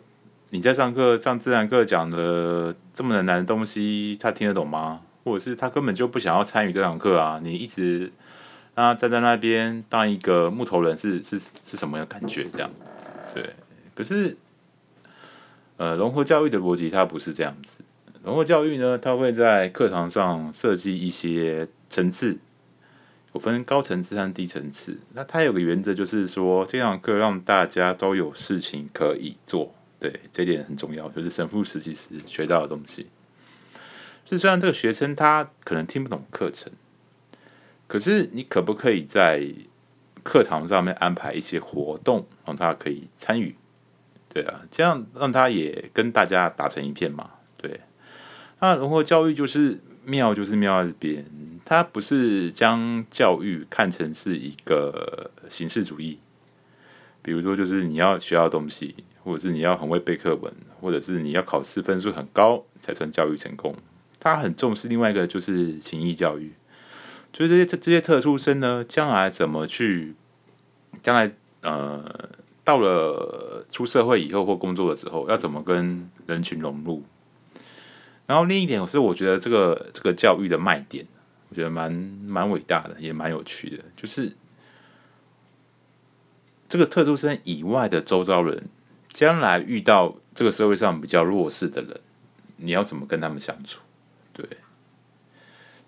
你在上课上自然课讲的这么难的东西，他听得懂吗？或者是他根本就不想要参与这堂课啊？你一直那站在那边当一个木头人是，是是什么样感觉？这样对？可是，呃，融合教育的逻辑它不是这样子。融合教育呢，它会在课堂上设计一些层次，有分高层次和低层次。那它有个原则，就是说这堂课让大家都有事情可以做。对，这点很重要，就是神父实习时学到的东西。是虽然这个学生他可能听不懂课程，可是你可不可以在课堂上面安排一些活动，让他可以参与？对啊，这样让他也跟大家打成一片嘛。对，那融合教育就是妙，就是妙在这边，它不是将教育看成是一个形式主义，比如说就是你要学到东西，或者是你要很会背课文，或者是你要考试分数很高才算教育成功。他很重视另外一个就是情谊教育，就是这些这这些特殊生呢，将来怎么去，将来呃到了出社会以后或工作的时候，要怎么跟人群融入。然后另一点是，我觉得这个这个教育的卖点，我觉得蛮蛮伟大的，也蛮有趣的，就是这个特殊生以外的周遭人，将来遇到这个社会上比较弱势的人，你要怎么跟他们相处？对，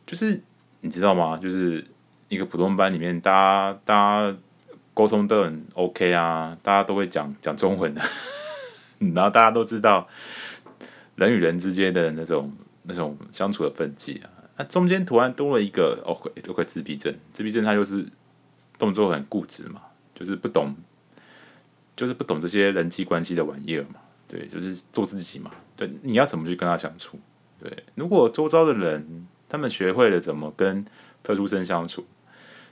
就是你知道吗？就是一个普通班里面，大家大家沟通都很 OK 啊，大家都会讲讲中文的，*laughs* 然后大家都知道人与人之间的那种那种相处的分际啊。那中间突然多了一个哦，都会自闭症，自闭症他就是动作很固执嘛，就是不懂，就是不懂这些人际关系的玩意儿嘛。对，就是做自己嘛。对，你要怎么去跟他相处？对，如果周遭的人他们学会了怎么跟特殊生相处，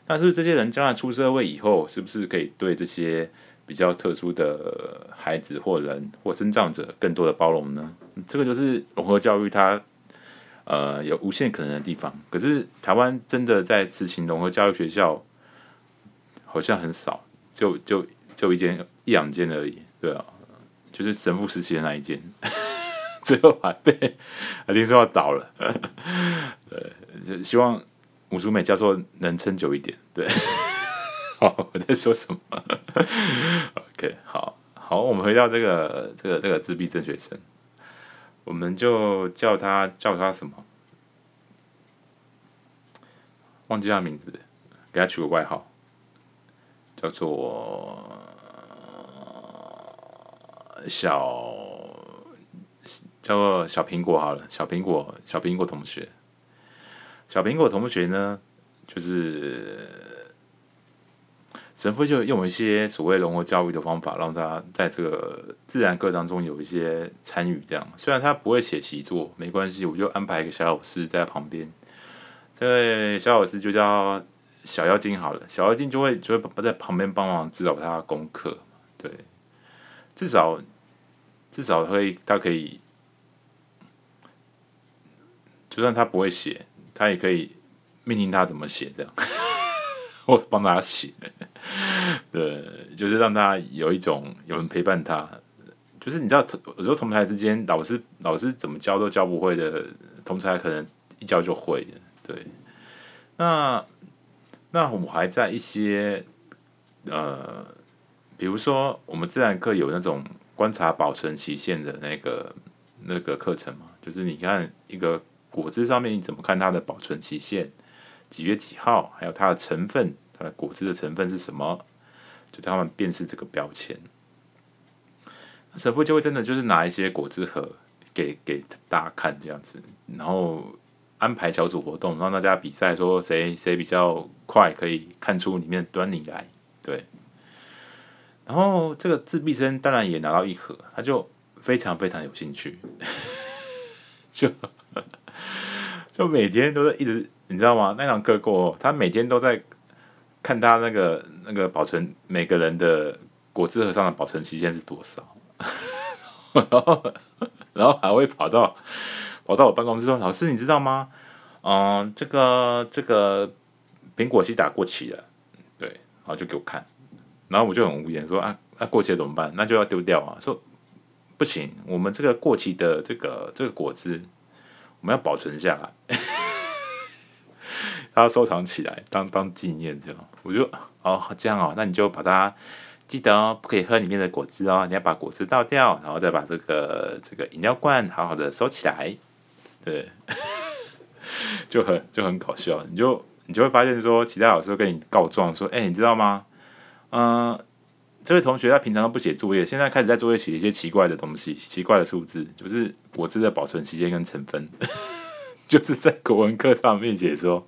那是这些人将来出社会以后，是不是可以对这些比较特殊的孩子或人或生长者更多的包容呢？这个就是融合教育它呃有无限可能的地方。可是台湾真的在实行融合教育学校，好像很少，就就就一间一两间而已，对啊，就是神父时期的那一间。*laughs* 最后还被还听说要倒了，*laughs* 对，就希望吴淑美教授能撑久一点。对，*laughs* 好，我在说什么？OK，好好，我们回到这个这个这个自闭症学生，我们就叫他叫他什么？忘记他名字，给他取个外号，叫做小。叫做小苹果好了，小苹果，小苹果同学，小苹果同学呢，就是神父就用一些所谓融合教育的方法，让他在这个自然课当中有一些参与。这样，虽然他不会写习作，没关系，我就安排一个小老师在旁边。这位小老师就叫小妖精好了，小妖精就会就会在旁边帮忙指导他的功课。对，至少至少会他可以。就算他不会写，他也可以命令他怎么写，这样，*laughs* 或帮他写。*laughs* 对，就是让他有一种有人陪伴他。就是你知道，有时候同台之间，老师老师怎么教都教不会的，同台可能一教就会的。对，那那我们还在一些呃，比如说我们自然课有那种观察保存期限的那个那个课程嘛，就是你看一个。果汁上面你怎么看它的保存期限？几月几号？还有它的成分，它的果汁的成分是什么？就他们辨识这个标签。神父就会真的就是拿一些果汁盒给给大家看这样子，然后安排小组活动，让大家比赛说谁谁比较快可以看出里面的端倪来。对。然后这个自闭生当然也拿到一盒，他就非常非常有兴趣，*laughs* 就。*laughs* 就每天都是一直，你知道吗？那堂课过后，他每天都在看他那个那个保存每个人的果汁盒上的保存期限是多少？*laughs* 然后，然后还会跑到跑到我办公室说：“老师，你知道吗？嗯，这个这个苹果西打过期了。”对，然后就给我看，然后我就很无言说：“啊，那、过期了怎么办？那就要丢掉啊！”说：“不行，我们这个过期的这个这个果汁，我们要保存下来，*laughs* 他要收藏起来当当纪念。”这样，我就哦这样哦，那你就把它。记得哦，不可以喝里面的果汁哦，你要把果汁倒掉，然后再把这个这个饮料罐好好的收起来，对，*laughs* 就很就很搞笑，你就你就会发现说，其他老师跟你告状说，哎，你知道吗？嗯、这位同学他平常都不写作业，现在开始在作业写一些奇怪的东西，奇怪的数字，就是果汁的保存期间跟成分，*laughs* 就是在国文课上面写说，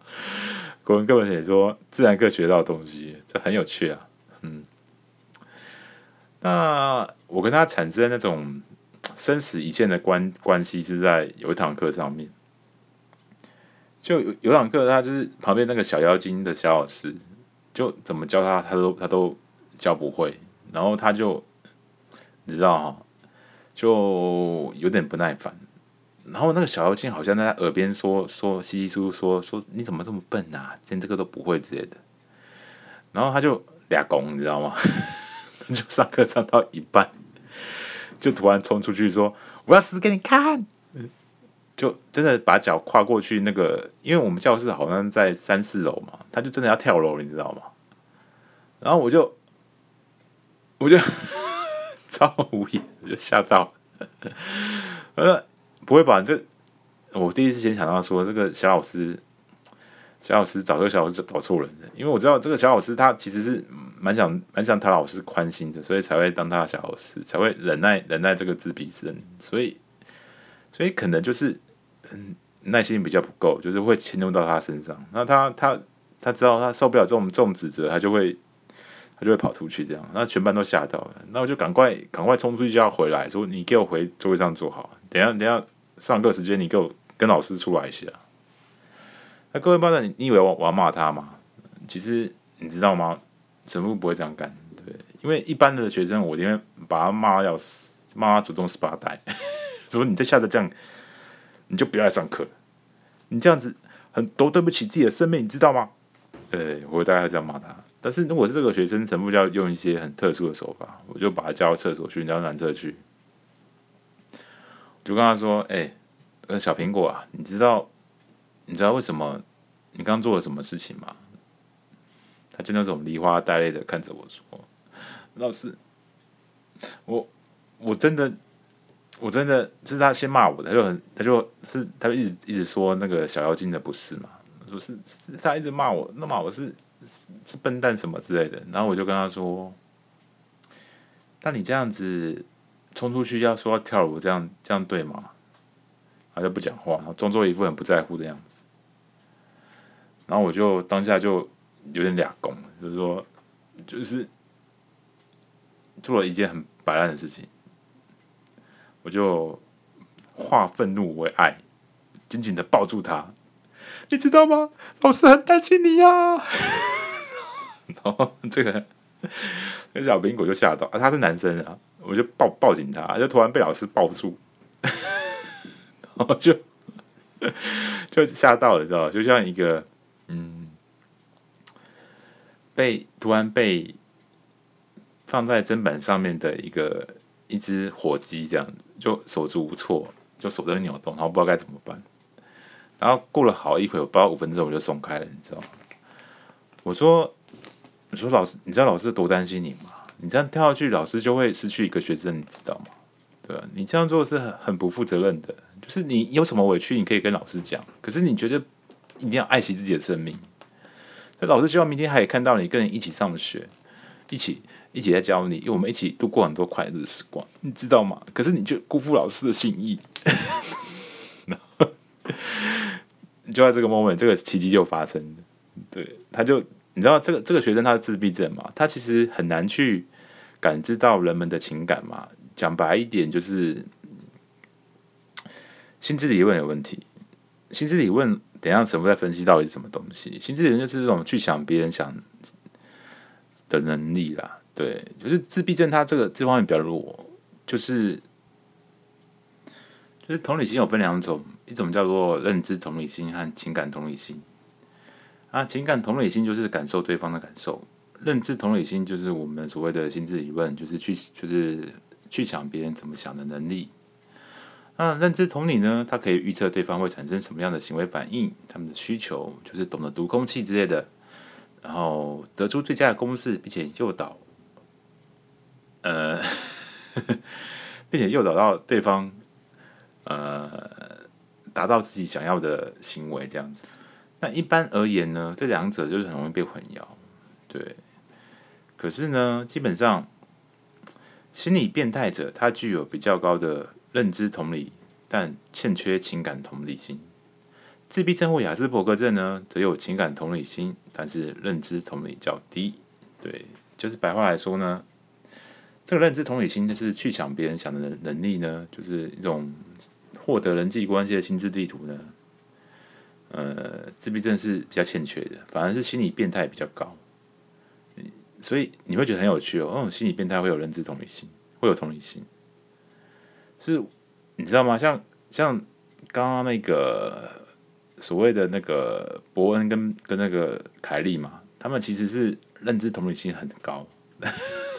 国文课本写说自然课学到的东西，这很有趣啊，嗯。那我跟他产生那种生死一线的关关系是在有一堂课上面，就有有堂课，他就是旁边那个小妖精的小老师，就怎么教他，他都他都教不会，然后他就你知道哈，就有点不耐烦，然后那个小妖精好像在他耳边说说稀稀疏疏说说你怎么这么笨啊，连这个都不会之类的，然后他就俩拱，你知道吗？*laughs* 就上课上到一半，就突然冲出去说：“我要死给你看！”就真的把脚跨过去那个，因为我们教室好像在三四楼嘛，他就真的要跳楼，你知道吗？然后我就，我就 *laughs* 超无语，我就吓到。*laughs* 呃，不会吧？这我第一次先想到说，这个小老师，小老师找这个小老师找错人了，因为我知道这个小老师他其实是。蛮想蛮想讨老师宽心的，所以才会当他的小老师，才会忍耐忍耐这个自闭症，所以所以可能就是嗯耐心比较不够，就是会迁怒到他身上。那他他他知道他受不了这种这种指责，他就会就会跑出去这样。那全班都吓到了，那我就赶快赶快冲出去就要回来，说你给我回座位上坐好，等下等下上课时间你给我跟老师出来一下。那各位班长，你以为我我要骂他吗？其实你知道吗？神父不会这样干，对，因为一般的学生，我宁愿把他骂要死，骂他祖宗十八代，*laughs* 说你再下次这样，你就不要来上课，你这样子很多对不起自己的生命，你知道吗？对，我会大概这样骂他。但是如果是这个学生，神父就要用一些很特殊的手法，我就把他叫到厕所去，叫男厕去，就跟他说：“哎、呃，小苹果啊，你知道，你知道为什么你刚做了什么事情吗？”他就那种梨花带泪的看着我说：“老师，我我真的我真的是他先骂我的，他就很他就是他就一直一直说那个小妖精的不是嘛，说是，是他一直骂我，那骂我是是，笨蛋什么之类的。然后我就跟他说：那你这样子冲出去要说要跳楼，这样这样对吗？他就不讲话，然后装作一副很不在乎的样子。然后我就当下就。有点俩公，就是说，就是做了一件很白烂的事情，我就化愤怒为爱，紧紧的抱住他，你知道吗？老师很担心你呀、*laughs* 然后这个那小苹果就吓到啊，他是男生啊，我就抱抱紧他，就突然被老师抱住，*laughs* 然后就 *laughs* 就吓到了，知道，就像一个嗯。被突然被放在砧板上面的一个一只火鸡这样子，就手足无措，就手在扭动，然后不知道该怎么办。然后过了好一会，我不到五分钟我就松开了，你知道吗？我说：“我说老师，你知道老师多担心你吗？你这样跳下去，老师就会失去一个学生，你知道吗？对吧？你这样做是很很不负责任的。就是你有什么委屈，你可以跟老师讲，可是你觉得一定要爱惜自己的生命。”所以老师希望明天还可以看到你，跟人一起上学，一起一起在教你，因为我们一起度过很多快乐的时光，你知道吗？可是你就辜负老师的心意，就在这个 moment，这个奇迹就发生。对，他就你知道这个这个学生他是自闭症嘛，他其实很难去感知到人们的情感嘛。讲白一点，就是心智理论有问题，心智理论。等一下，神父在分析到底是什么东西？心智理论就是这种去想别人想的能力啦。对，就是自闭症，他这个这方面比较弱，就是就是同理心有分两种，一种叫做认知同理心和情感同理心。啊，情感同理心就是感受对方的感受，认知同理心就是我们所谓的心智理论，就是去就是去想别人怎么想的能力。那认知同理呢，它可以预测对方会产生什么样的行为反应，他们的需求就是懂得读空气之类的，然后得出最佳的公式，并且诱导。呃，*laughs* 并且诱导到对方，呃，达到自己想要的行为，这样子。那一般而言呢，这两者就是很容易被混淆，对。可是呢，基本上，心理变态者他具有比较高的认知同理，但欠缺情感同理心。自闭症或亚斯伯格症呢，则有情感同理心，但是认知同理较低。对，就是白话来说呢。这个认知同理心就是去想别人想的能能力呢，就是一种获得人际关系的心智地图呢。呃，自闭症是比较欠缺的，反而是心理变态比较高。所以你会觉得很有趣哦，哦，心理变态会有认知同理心，会有同理心，是，你知道吗？像像刚刚那个所谓的那个伯恩跟跟那个凯莉嘛，他们其实是认知同理心很高。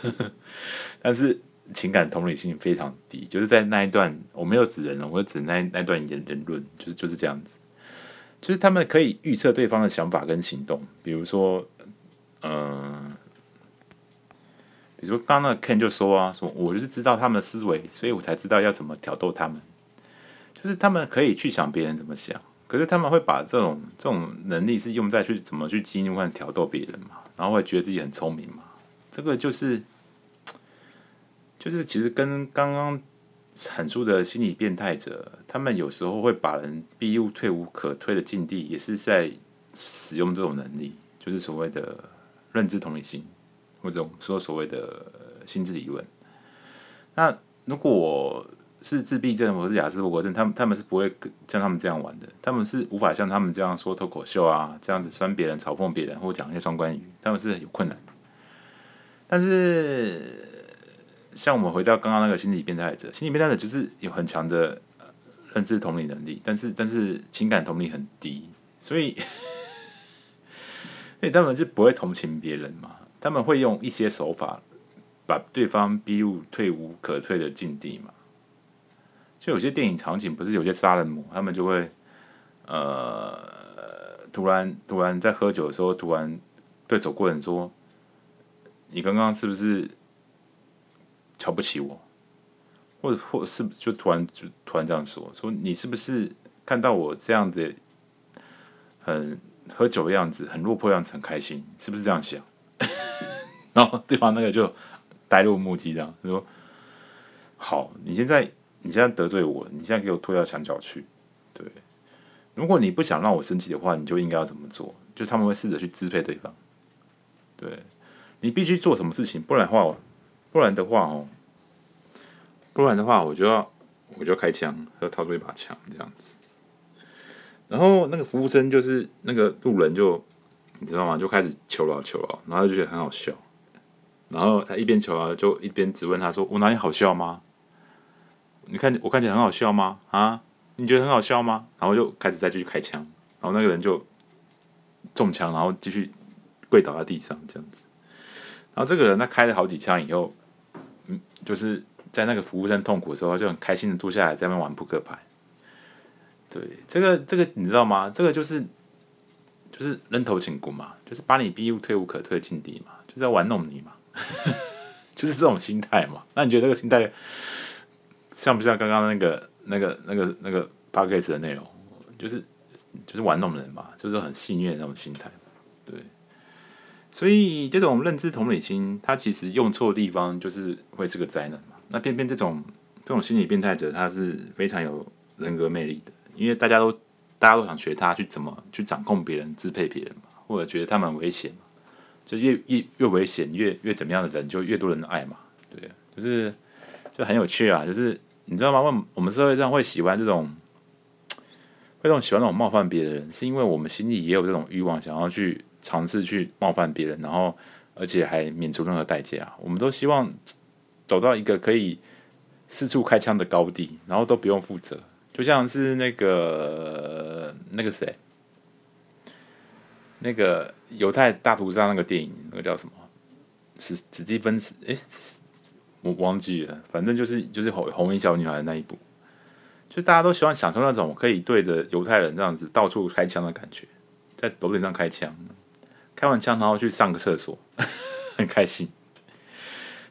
*laughs* 但是情感同理心非常低，就是在那一段我没有指人了，我指那那段言人论，就是就是这样子，就是他们可以预测对方的想法跟行动，比如说，嗯、比如说刚刚那 Ken 就说啊，说我就是知道他们的思维，所以我才知道要怎么挑逗他们，就是他们可以去想别人怎么想，可是他们会把这种这种能力是用在去怎么去激怒和挑逗别人嘛，然后会觉得自己很聪明嘛，这个就是。就是其实跟刚刚阐述的心理变态者，他们有时候会把人逼入退无可退的境地，也是在使用这种能力，就是所谓的认知同理心，或者说所谓的心智理论。那如果我是自闭症或是亚斯伯格症，他们他们是不会像他们这样玩的，他们是无法像他们这样说脱口秀啊，这样子酸别人、嘲讽别人或讲一些双关语，他们是有困难。但是。像我们回到刚刚那个心理变态者，心理变态者就是有很强的认知同理能力，但是但是情感同理很低，所以，*laughs* 所以他们是不会同情别人嘛？他们会用一些手法把对方逼入退无可退的境地嘛？就有些电影场景，不是有些杀人魔，他们就会呃突然突然在喝酒的时候，突然对走过人说：“你刚刚是不是？”瞧不起我，或者或是就突然就突然这样说，说你是不是看到我这样子很喝酒的样子，很落魄样子，很开心，是不是这样想？*laughs* 然后对方那个就呆若木鸡这样说：“好，你现在你现在得罪我，你现在给我拖到墙角去。对，如果你不想让我生气的话，你就应该要怎么做？就他们会试着去支配对方。对，你必须做什么事情，不然的话。”不然的话哦，不然的话，我就要我就要开枪，要掏出一把枪这样子。然后那个服务生就是那个路人就，你知道吗？就开始求饶求饶，然后就觉得很好笑。然后他一边求饶，就一边质问他说：“我哪里好笑吗？你看我看起来很好笑吗？啊，你觉得很好笑吗？”然后就开始再继续开枪，然后那个人就中枪，然后继续跪倒在地上这样子。然后这个人他开了好几枪以后。嗯，就是在那个服务生痛苦的时候，他就很开心的坐下来在那边玩扑克牌。对，这个这个你知道吗？这个就是就是扔头请骨嘛，就是把你逼入退无可退的境地嘛，就是在玩弄你嘛，*laughs* 就是这种心态嘛。那你觉得这个心态像不像刚刚那个那个那个那个 podcast 的内容？就是就是玩弄人嘛，就是很戏谑的那种心态。对。所以这种认知同理心，它其实用错地方就是会是个灾难嘛。那偏偏这种这种心理变态者，他是非常有人格魅力的，因为大家都大家都想学他去怎么去掌控别人、支配别人嘛，或者觉得他们危险嘛，就越越越危险、越越怎么样的人，就越多人爱嘛。对，就是就很有趣啊。就是你知道吗？为我们社会上会喜欢这种会这种喜欢那种冒犯别人，是因为我们心里也有这种欲望，想要去。尝试去冒犯别人，然后而且还免除任何代价。我们都希望走到一个可以四处开枪的高地，然后都不用负责，就像是那个那个谁，那个犹太大屠杀那个电影，那个叫什么？史史蒂芬斯？哎，我忘记了，反正就是就是红红衣小女孩的那一部。就大家都希望享受那种可以对着犹太人这样子到处开枪的感觉，在楼顶上开枪，开完枪然后去上个厕所，*laughs* 很开心。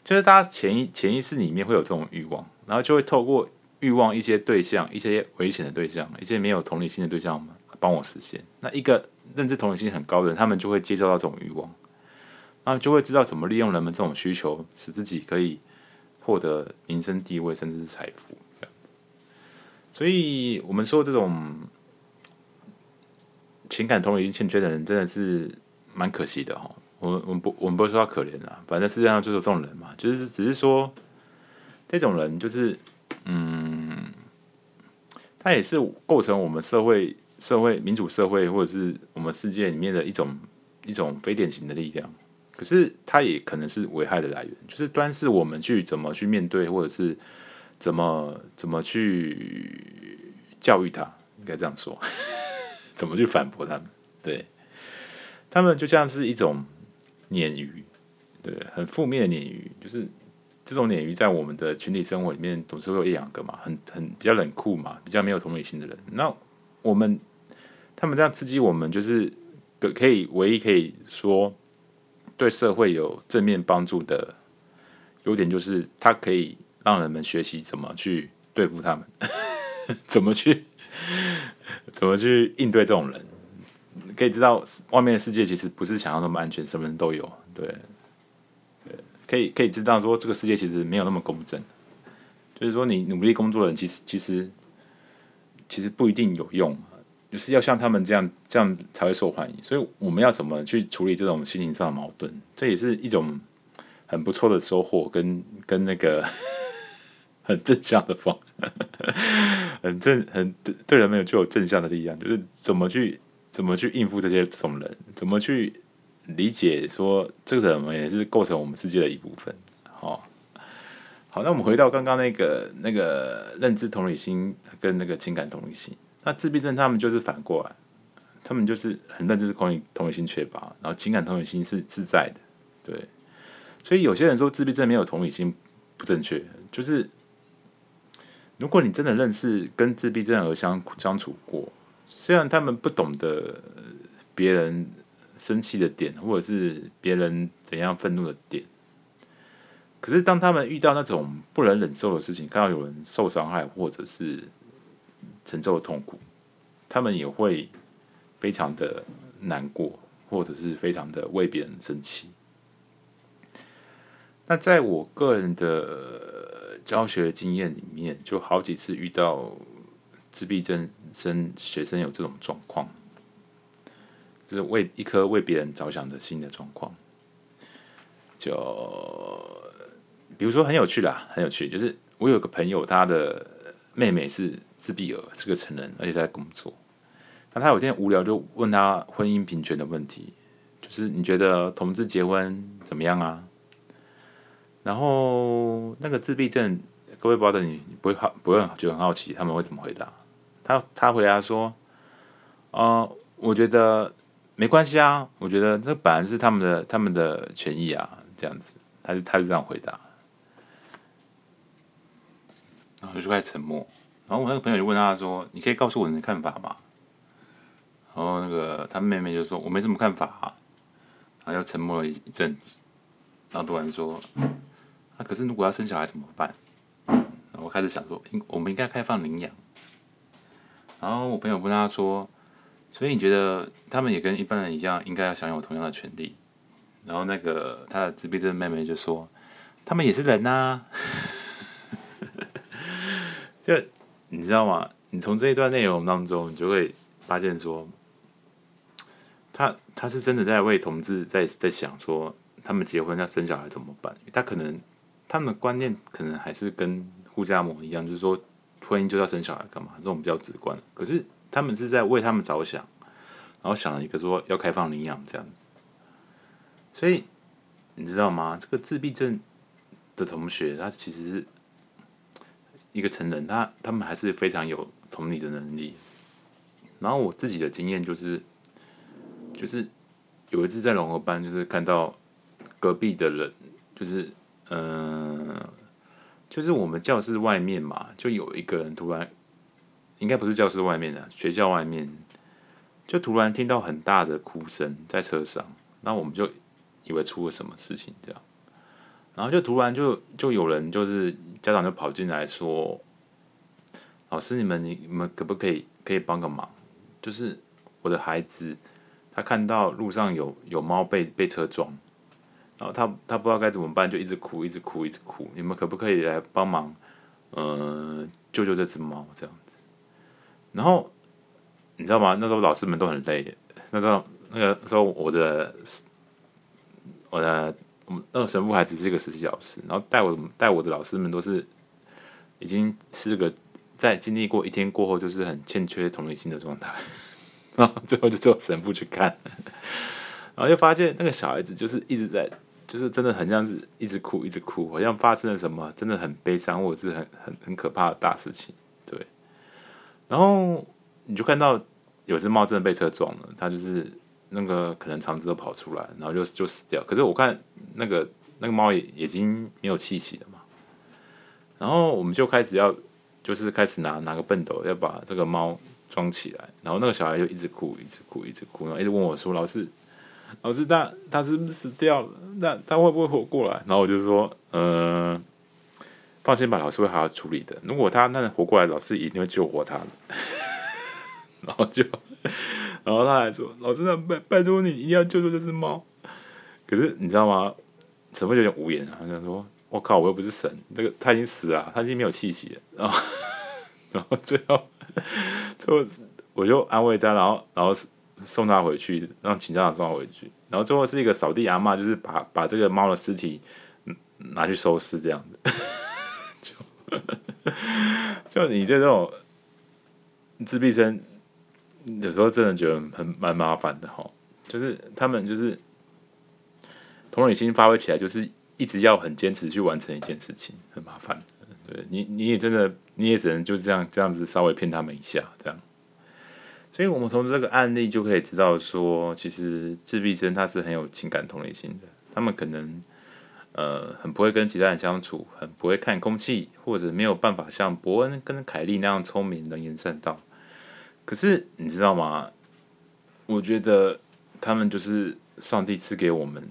就是大家潜意潜意识里面会有这种欲望，然后就会透过欲望一些对象、一些危险的对象、一些没有同理心的对象帮我实现。那一个认知同理心很高的人，他们就会接受到这种欲望，然后就会知道怎么利用人们这种需求，使自己可以获得名声地位，甚至是财富。所以，我们说这种情感同理心欠缺的人，真的是蛮可惜的哈。我们我们不我们不会说他可怜啦，反正世界上就是这种人嘛。就是只是说，这种人就是，嗯，他也是构成我们社会社会民主社会或者是我们世界里面的一种一种非典型的力量。可是，他也可能是危害的来源，就是端视我们去怎么去面对，或者是。怎么怎么去教育他？应该这样说，*laughs* 怎么去反驳他们？对，他们就像是一种鲶鱼，对，很负面的鲶鱼。就是这种鲶鱼在我们的群体生活里面总是会有一两个嘛，很很比较冷酷嘛，比较没有同理心的人。那我们他们这样刺激我们，就是可可以唯一可以说对社会有正面帮助的优点，就是它可以。让人们学习怎么去对付他们，*laughs* 怎么去怎么去应对这种人，可以知道外面的世界其实不是想要那么安全，什么人都有。对，对，可以可以知道说这个世界其实没有那么公正。就是说，你努力工作的人，其实其实其实不一定有用，就是要像他们这样这样才会受欢迎。所以我们要怎么去处理这种心情上的矛盾？这也是一种很不错的收获，跟跟那个。*laughs* 很正向的方，很正，很对对人们有具有正向的力量。就是怎么去怎么去应付这些这种人，怎么去理解说这个人们也是构成我们世界的一部分。好，好，那我们回到刚刚那个那个认知同理心跟那个情感同理心，那自闭症他们就是反过来，他们就是很认知是同理同理心缺乏，然后情感同理心是自在的。对，所以有些人说自闭症没有同理心不正确，就是。如果你真的认识跟自闭症儿相相处过，虽然他们不懂得别人生气的点，或者是别人怎样愤怒的点，可是当他们遇到那种不能忍受的事情，看到有人受伤害或者是承受痛苦，他们也会非常的难过，或者是非常的为别人生气。那在我个人的。教学经验里面，就好几次遇到自闭症生学生有这种状况，就是为一颗为别人着想的心的状况。就比如说很有趣啦，很有趣，就是我有个朋友，他的妹妹是自闭儿，是个成人，而且在工作。那他有天无聊就问他婚姻平权的问题，就是你觉得同志结婚怎么样啊？然后那个自闭症，各位不知道你，你不会好，不会就很好奇他们会怎么回答。他他回答说：“呃，我觉得没关系啊，我觉得这本来是他们的他们的权益啊，这样子。”他就他就这样回答，然后就开始沉默。然后我那个朋友就问他说：“你可以告诉我你的看法吗？”然后那个他妹妹就说：“我没什么看法啊。”然后又沉默了一阵子，然后突然说。那、啊、可是，如果要生小孩怎么办？我开始想说，应我们应该开放领养。然后我朋友问他说：“所以你觉得他们也跟一般人一样，应该要享有同样的权利？”然后那个他的自闭症妹妹就说：“他们也是人呐、啊。”就你知道吗？你从这一段内容当中，你就会发现说，他他是真的在为同志在在想说，他们结婚要生小孩怎么办？他可能。他们的观念可能还是跟护家盟一样，就是说婚姻就要生小孩干嘛？这种比较直观。可是他们是在为他们着想，然后想了一个说要开放领养这样子。所以你知道吗？这个自闭症的同学，他其实是一个成人，他他们还是非常有同理的能力。然后我自己的经验就是，就是有一次在融合班，就是看到隔壁的人，就是嗯、就是我们教室外面嘛，就有一个人突然，应该不是教室外面的，学校外面，就突然听到很大的哭声在车上，那我们就以为出了什么事情这样，然后就突然就就有人就是家长就跑进来说，老师你们你们可不可以可以帮个忙？就是我的孩子，他看到路上有有猫被被车撞，然后他他不知道该怎么办，就一直哭，一直哭，一直哭。你们可不可以来帮忙？呃，救救这只猫这样子。然后你知道吗？那时候老师们都很累。那时候那个时候我的我的我们那个神父还只是一个实习老师，然后带我带我的老师们都是已经是个。在经历过一天过后，就是很欠缺同理心的状态，*laughs* 然后最后就做神父去看，然后就发现那个小孩子就是一直在，就是真的很像是一直哭，一直哭，好像发生了什么真的很悲伤或者是很很很可怕的大事情，对。然后你就看到有只猫真的被车撞了，它就是那个可能肠子都跑出来，然后就就死掉。可是我看那个那个猫也已经没有气息了嘛，然后我们就开始要。就是开始拿拿个笨斗要把这个猫装起来，然后那个小孩就一直哭，一直哭，一直哭，然后一直问我说：“老师，老师，他他是不是死掉了？那他会不会活过来？”然后我就说：“嗯、放心吧，老师会好好处理的。如果他那能活过来，老师一定会救活他。*laughs* ”然后就，然后他还说：“老师，那拜拜托你一定要救救这只猫。”可是你知道吗？神父有点无言啊，他就说。我靠！我又不是神，这个他已经死了，他已经没有气息了。然后，*laughs* 然后最后，最后我就安慰他，然后，然后送他回去，让请家长送他回去。然后最后是一个扫地阿嬷，就是把把这个猫的尸体拿去收尸，这样的。*laughs* 就就你这种自闭症，有时候真的觉得很蛮麻烦的哈。就是他们就是同理心发挥起来，就是。一直要很坚持去完成一件事情，很麻烦。对你，你也真的，你也只能就这样这样子稍微骗他们一下，这样。所以，我们从这个案例就可以知道说，其实自闭症他是很有情感同理心的。他们可能呃很不会跟其他人相处，很不会看空气，或者没有办法像伯恩跟凯莉那样聪明、能言善道。可是你知道吗？我觉得他们就是上帝赐给我们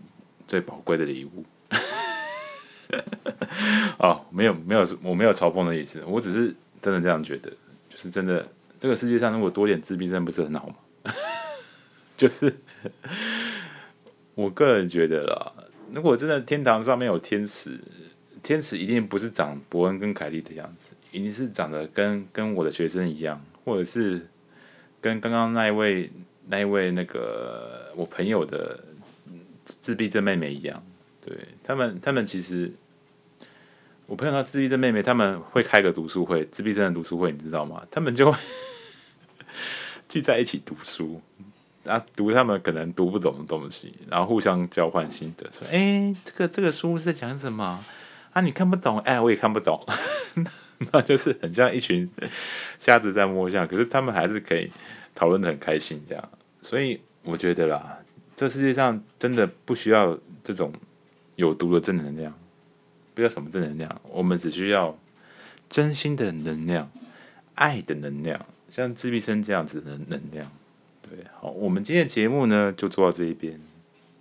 最宝贵的礼物。*laughs* 哦，没有没有，我没有嘲讽的意思，我只是真的这样觉得，就是真的，这个世界上如果多点自闭症不是很好吗？*laughs* 就是我个人觉得啦，如果真的天堂上面有天使，天使一定不是长伯恩跟凯莉的样子，一定是长得跟跟我的学生一样，或者是跟刚刚那一位那一位那个我朋友的自闭症妹妹一样。对他们，他们其实，我朋友他自闭症妹妹，他们会开个读书会，自闭症的读书会，你知道吗？他们就会聚在一起读书，啊读他们可能读不懂的东西，然后互相交换心得，说：“哎，这个这个书是在讲什么啊？你看不懂，哎，我也看不懂。*laughs* ”那就是很像一群瞎子在摸象，可是他们还是可以讨论的很开心，这样。所以我觉得啦，这世界上真的不需要这种。有毒的正能量，不要什么正能量，我们只需要真心的能量，爱的能量，像自闭症这样子的能量。对，好，我们今天的节目呢就做到这一边，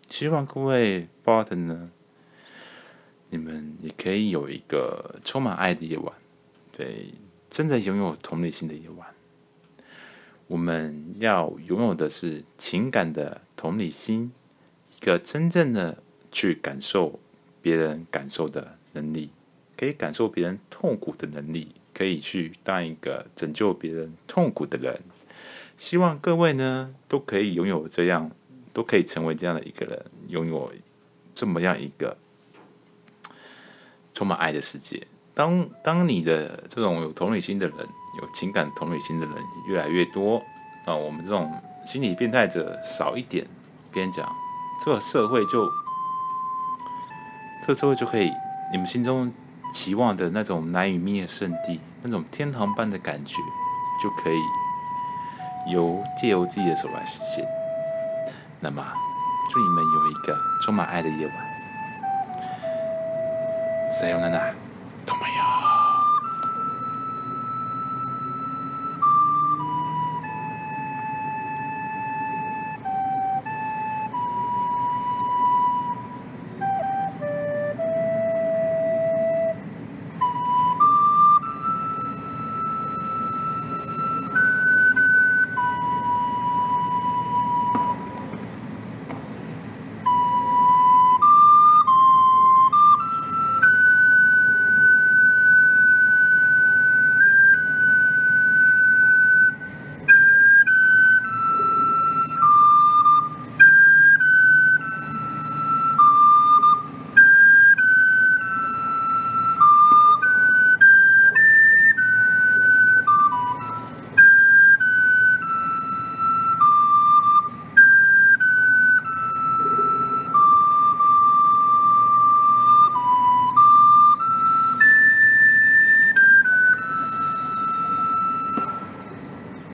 希望各位 bottom 呢，你们也可以有一个充满爱的夜晚，对，真的拥有同理心的夜晚。我们要拥有的是情感的同理心，一个真正的。去感受别人感受的能力，可以感受别人痛苦的能力，可以去当一个拯救别人痛苦的人。希望各位呢都可以拥有这样，都可以成为这样的一个人，拥有这么样一个充满爱的世界。当当你的这种有同理心的人，有情感同理心的人越来越多，啊我们这种心理变态者少一点。我跟你讲，这个社会就。这个社会就可以，你们心中期望的那种难与灭圣地，那种天堂般的感觉，就可以由借由自己的手来实现。那么，祝你们有一个充满爱的夜晚。さようなら，同盟。